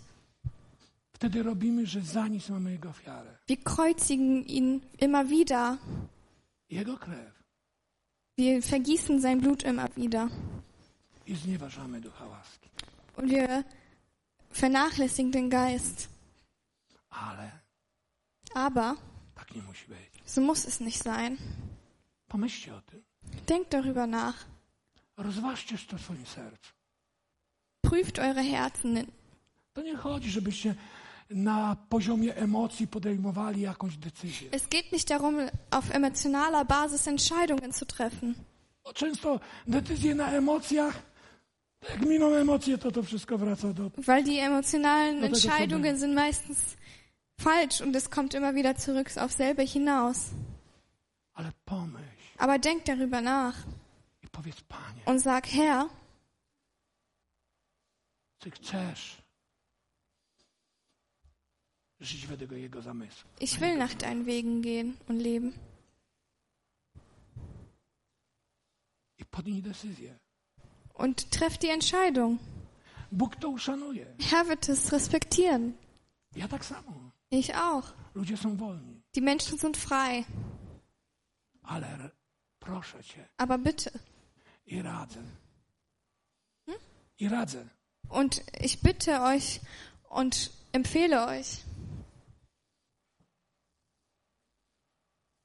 Wir kreuzigen ihn immer wieder. Jego krew. Wir vergießen sein Blut immer wieder. I znieważamy ducha łaski. Und wir vernachlässigen den Geist. Ale Aber tak nie musi być. so muss es nicht sein. Pomyślcie o tym. Denkt darüber nach. Rozważcie to w swoim sercu. Prüft eure Herzen. To nie chodzi, żebyście na poziomie emocji podejmowali jakąś decyzję. Es geht nicht darum, auf emotionaler Basis Entscheidungen zu treffen. Często decyzje na emocjach, jak miną emocje, to to wszystko wraca do... Weil die emotionalen Entscheidungen sind meistens falsch und es kommt immer wieder zurück auf selber hinaus. Ale pomyśl Aber denk darüber nach i powiedz, Panie, und sag, Herr, Ty chcesz ich will nach deinen Wegen gehen und leben. Und treff die Entscheidung. Herr wird es respektieren. Ich auch. Die Menschen sind frei. Aber bitte. radzę. Und ich bitte euch und empfehle euch,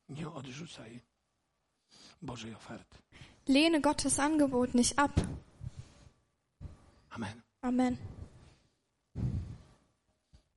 Nie odrzucaj Bożej oferty. Lehne Gottes Angebot nicht ab. Amen. Amen.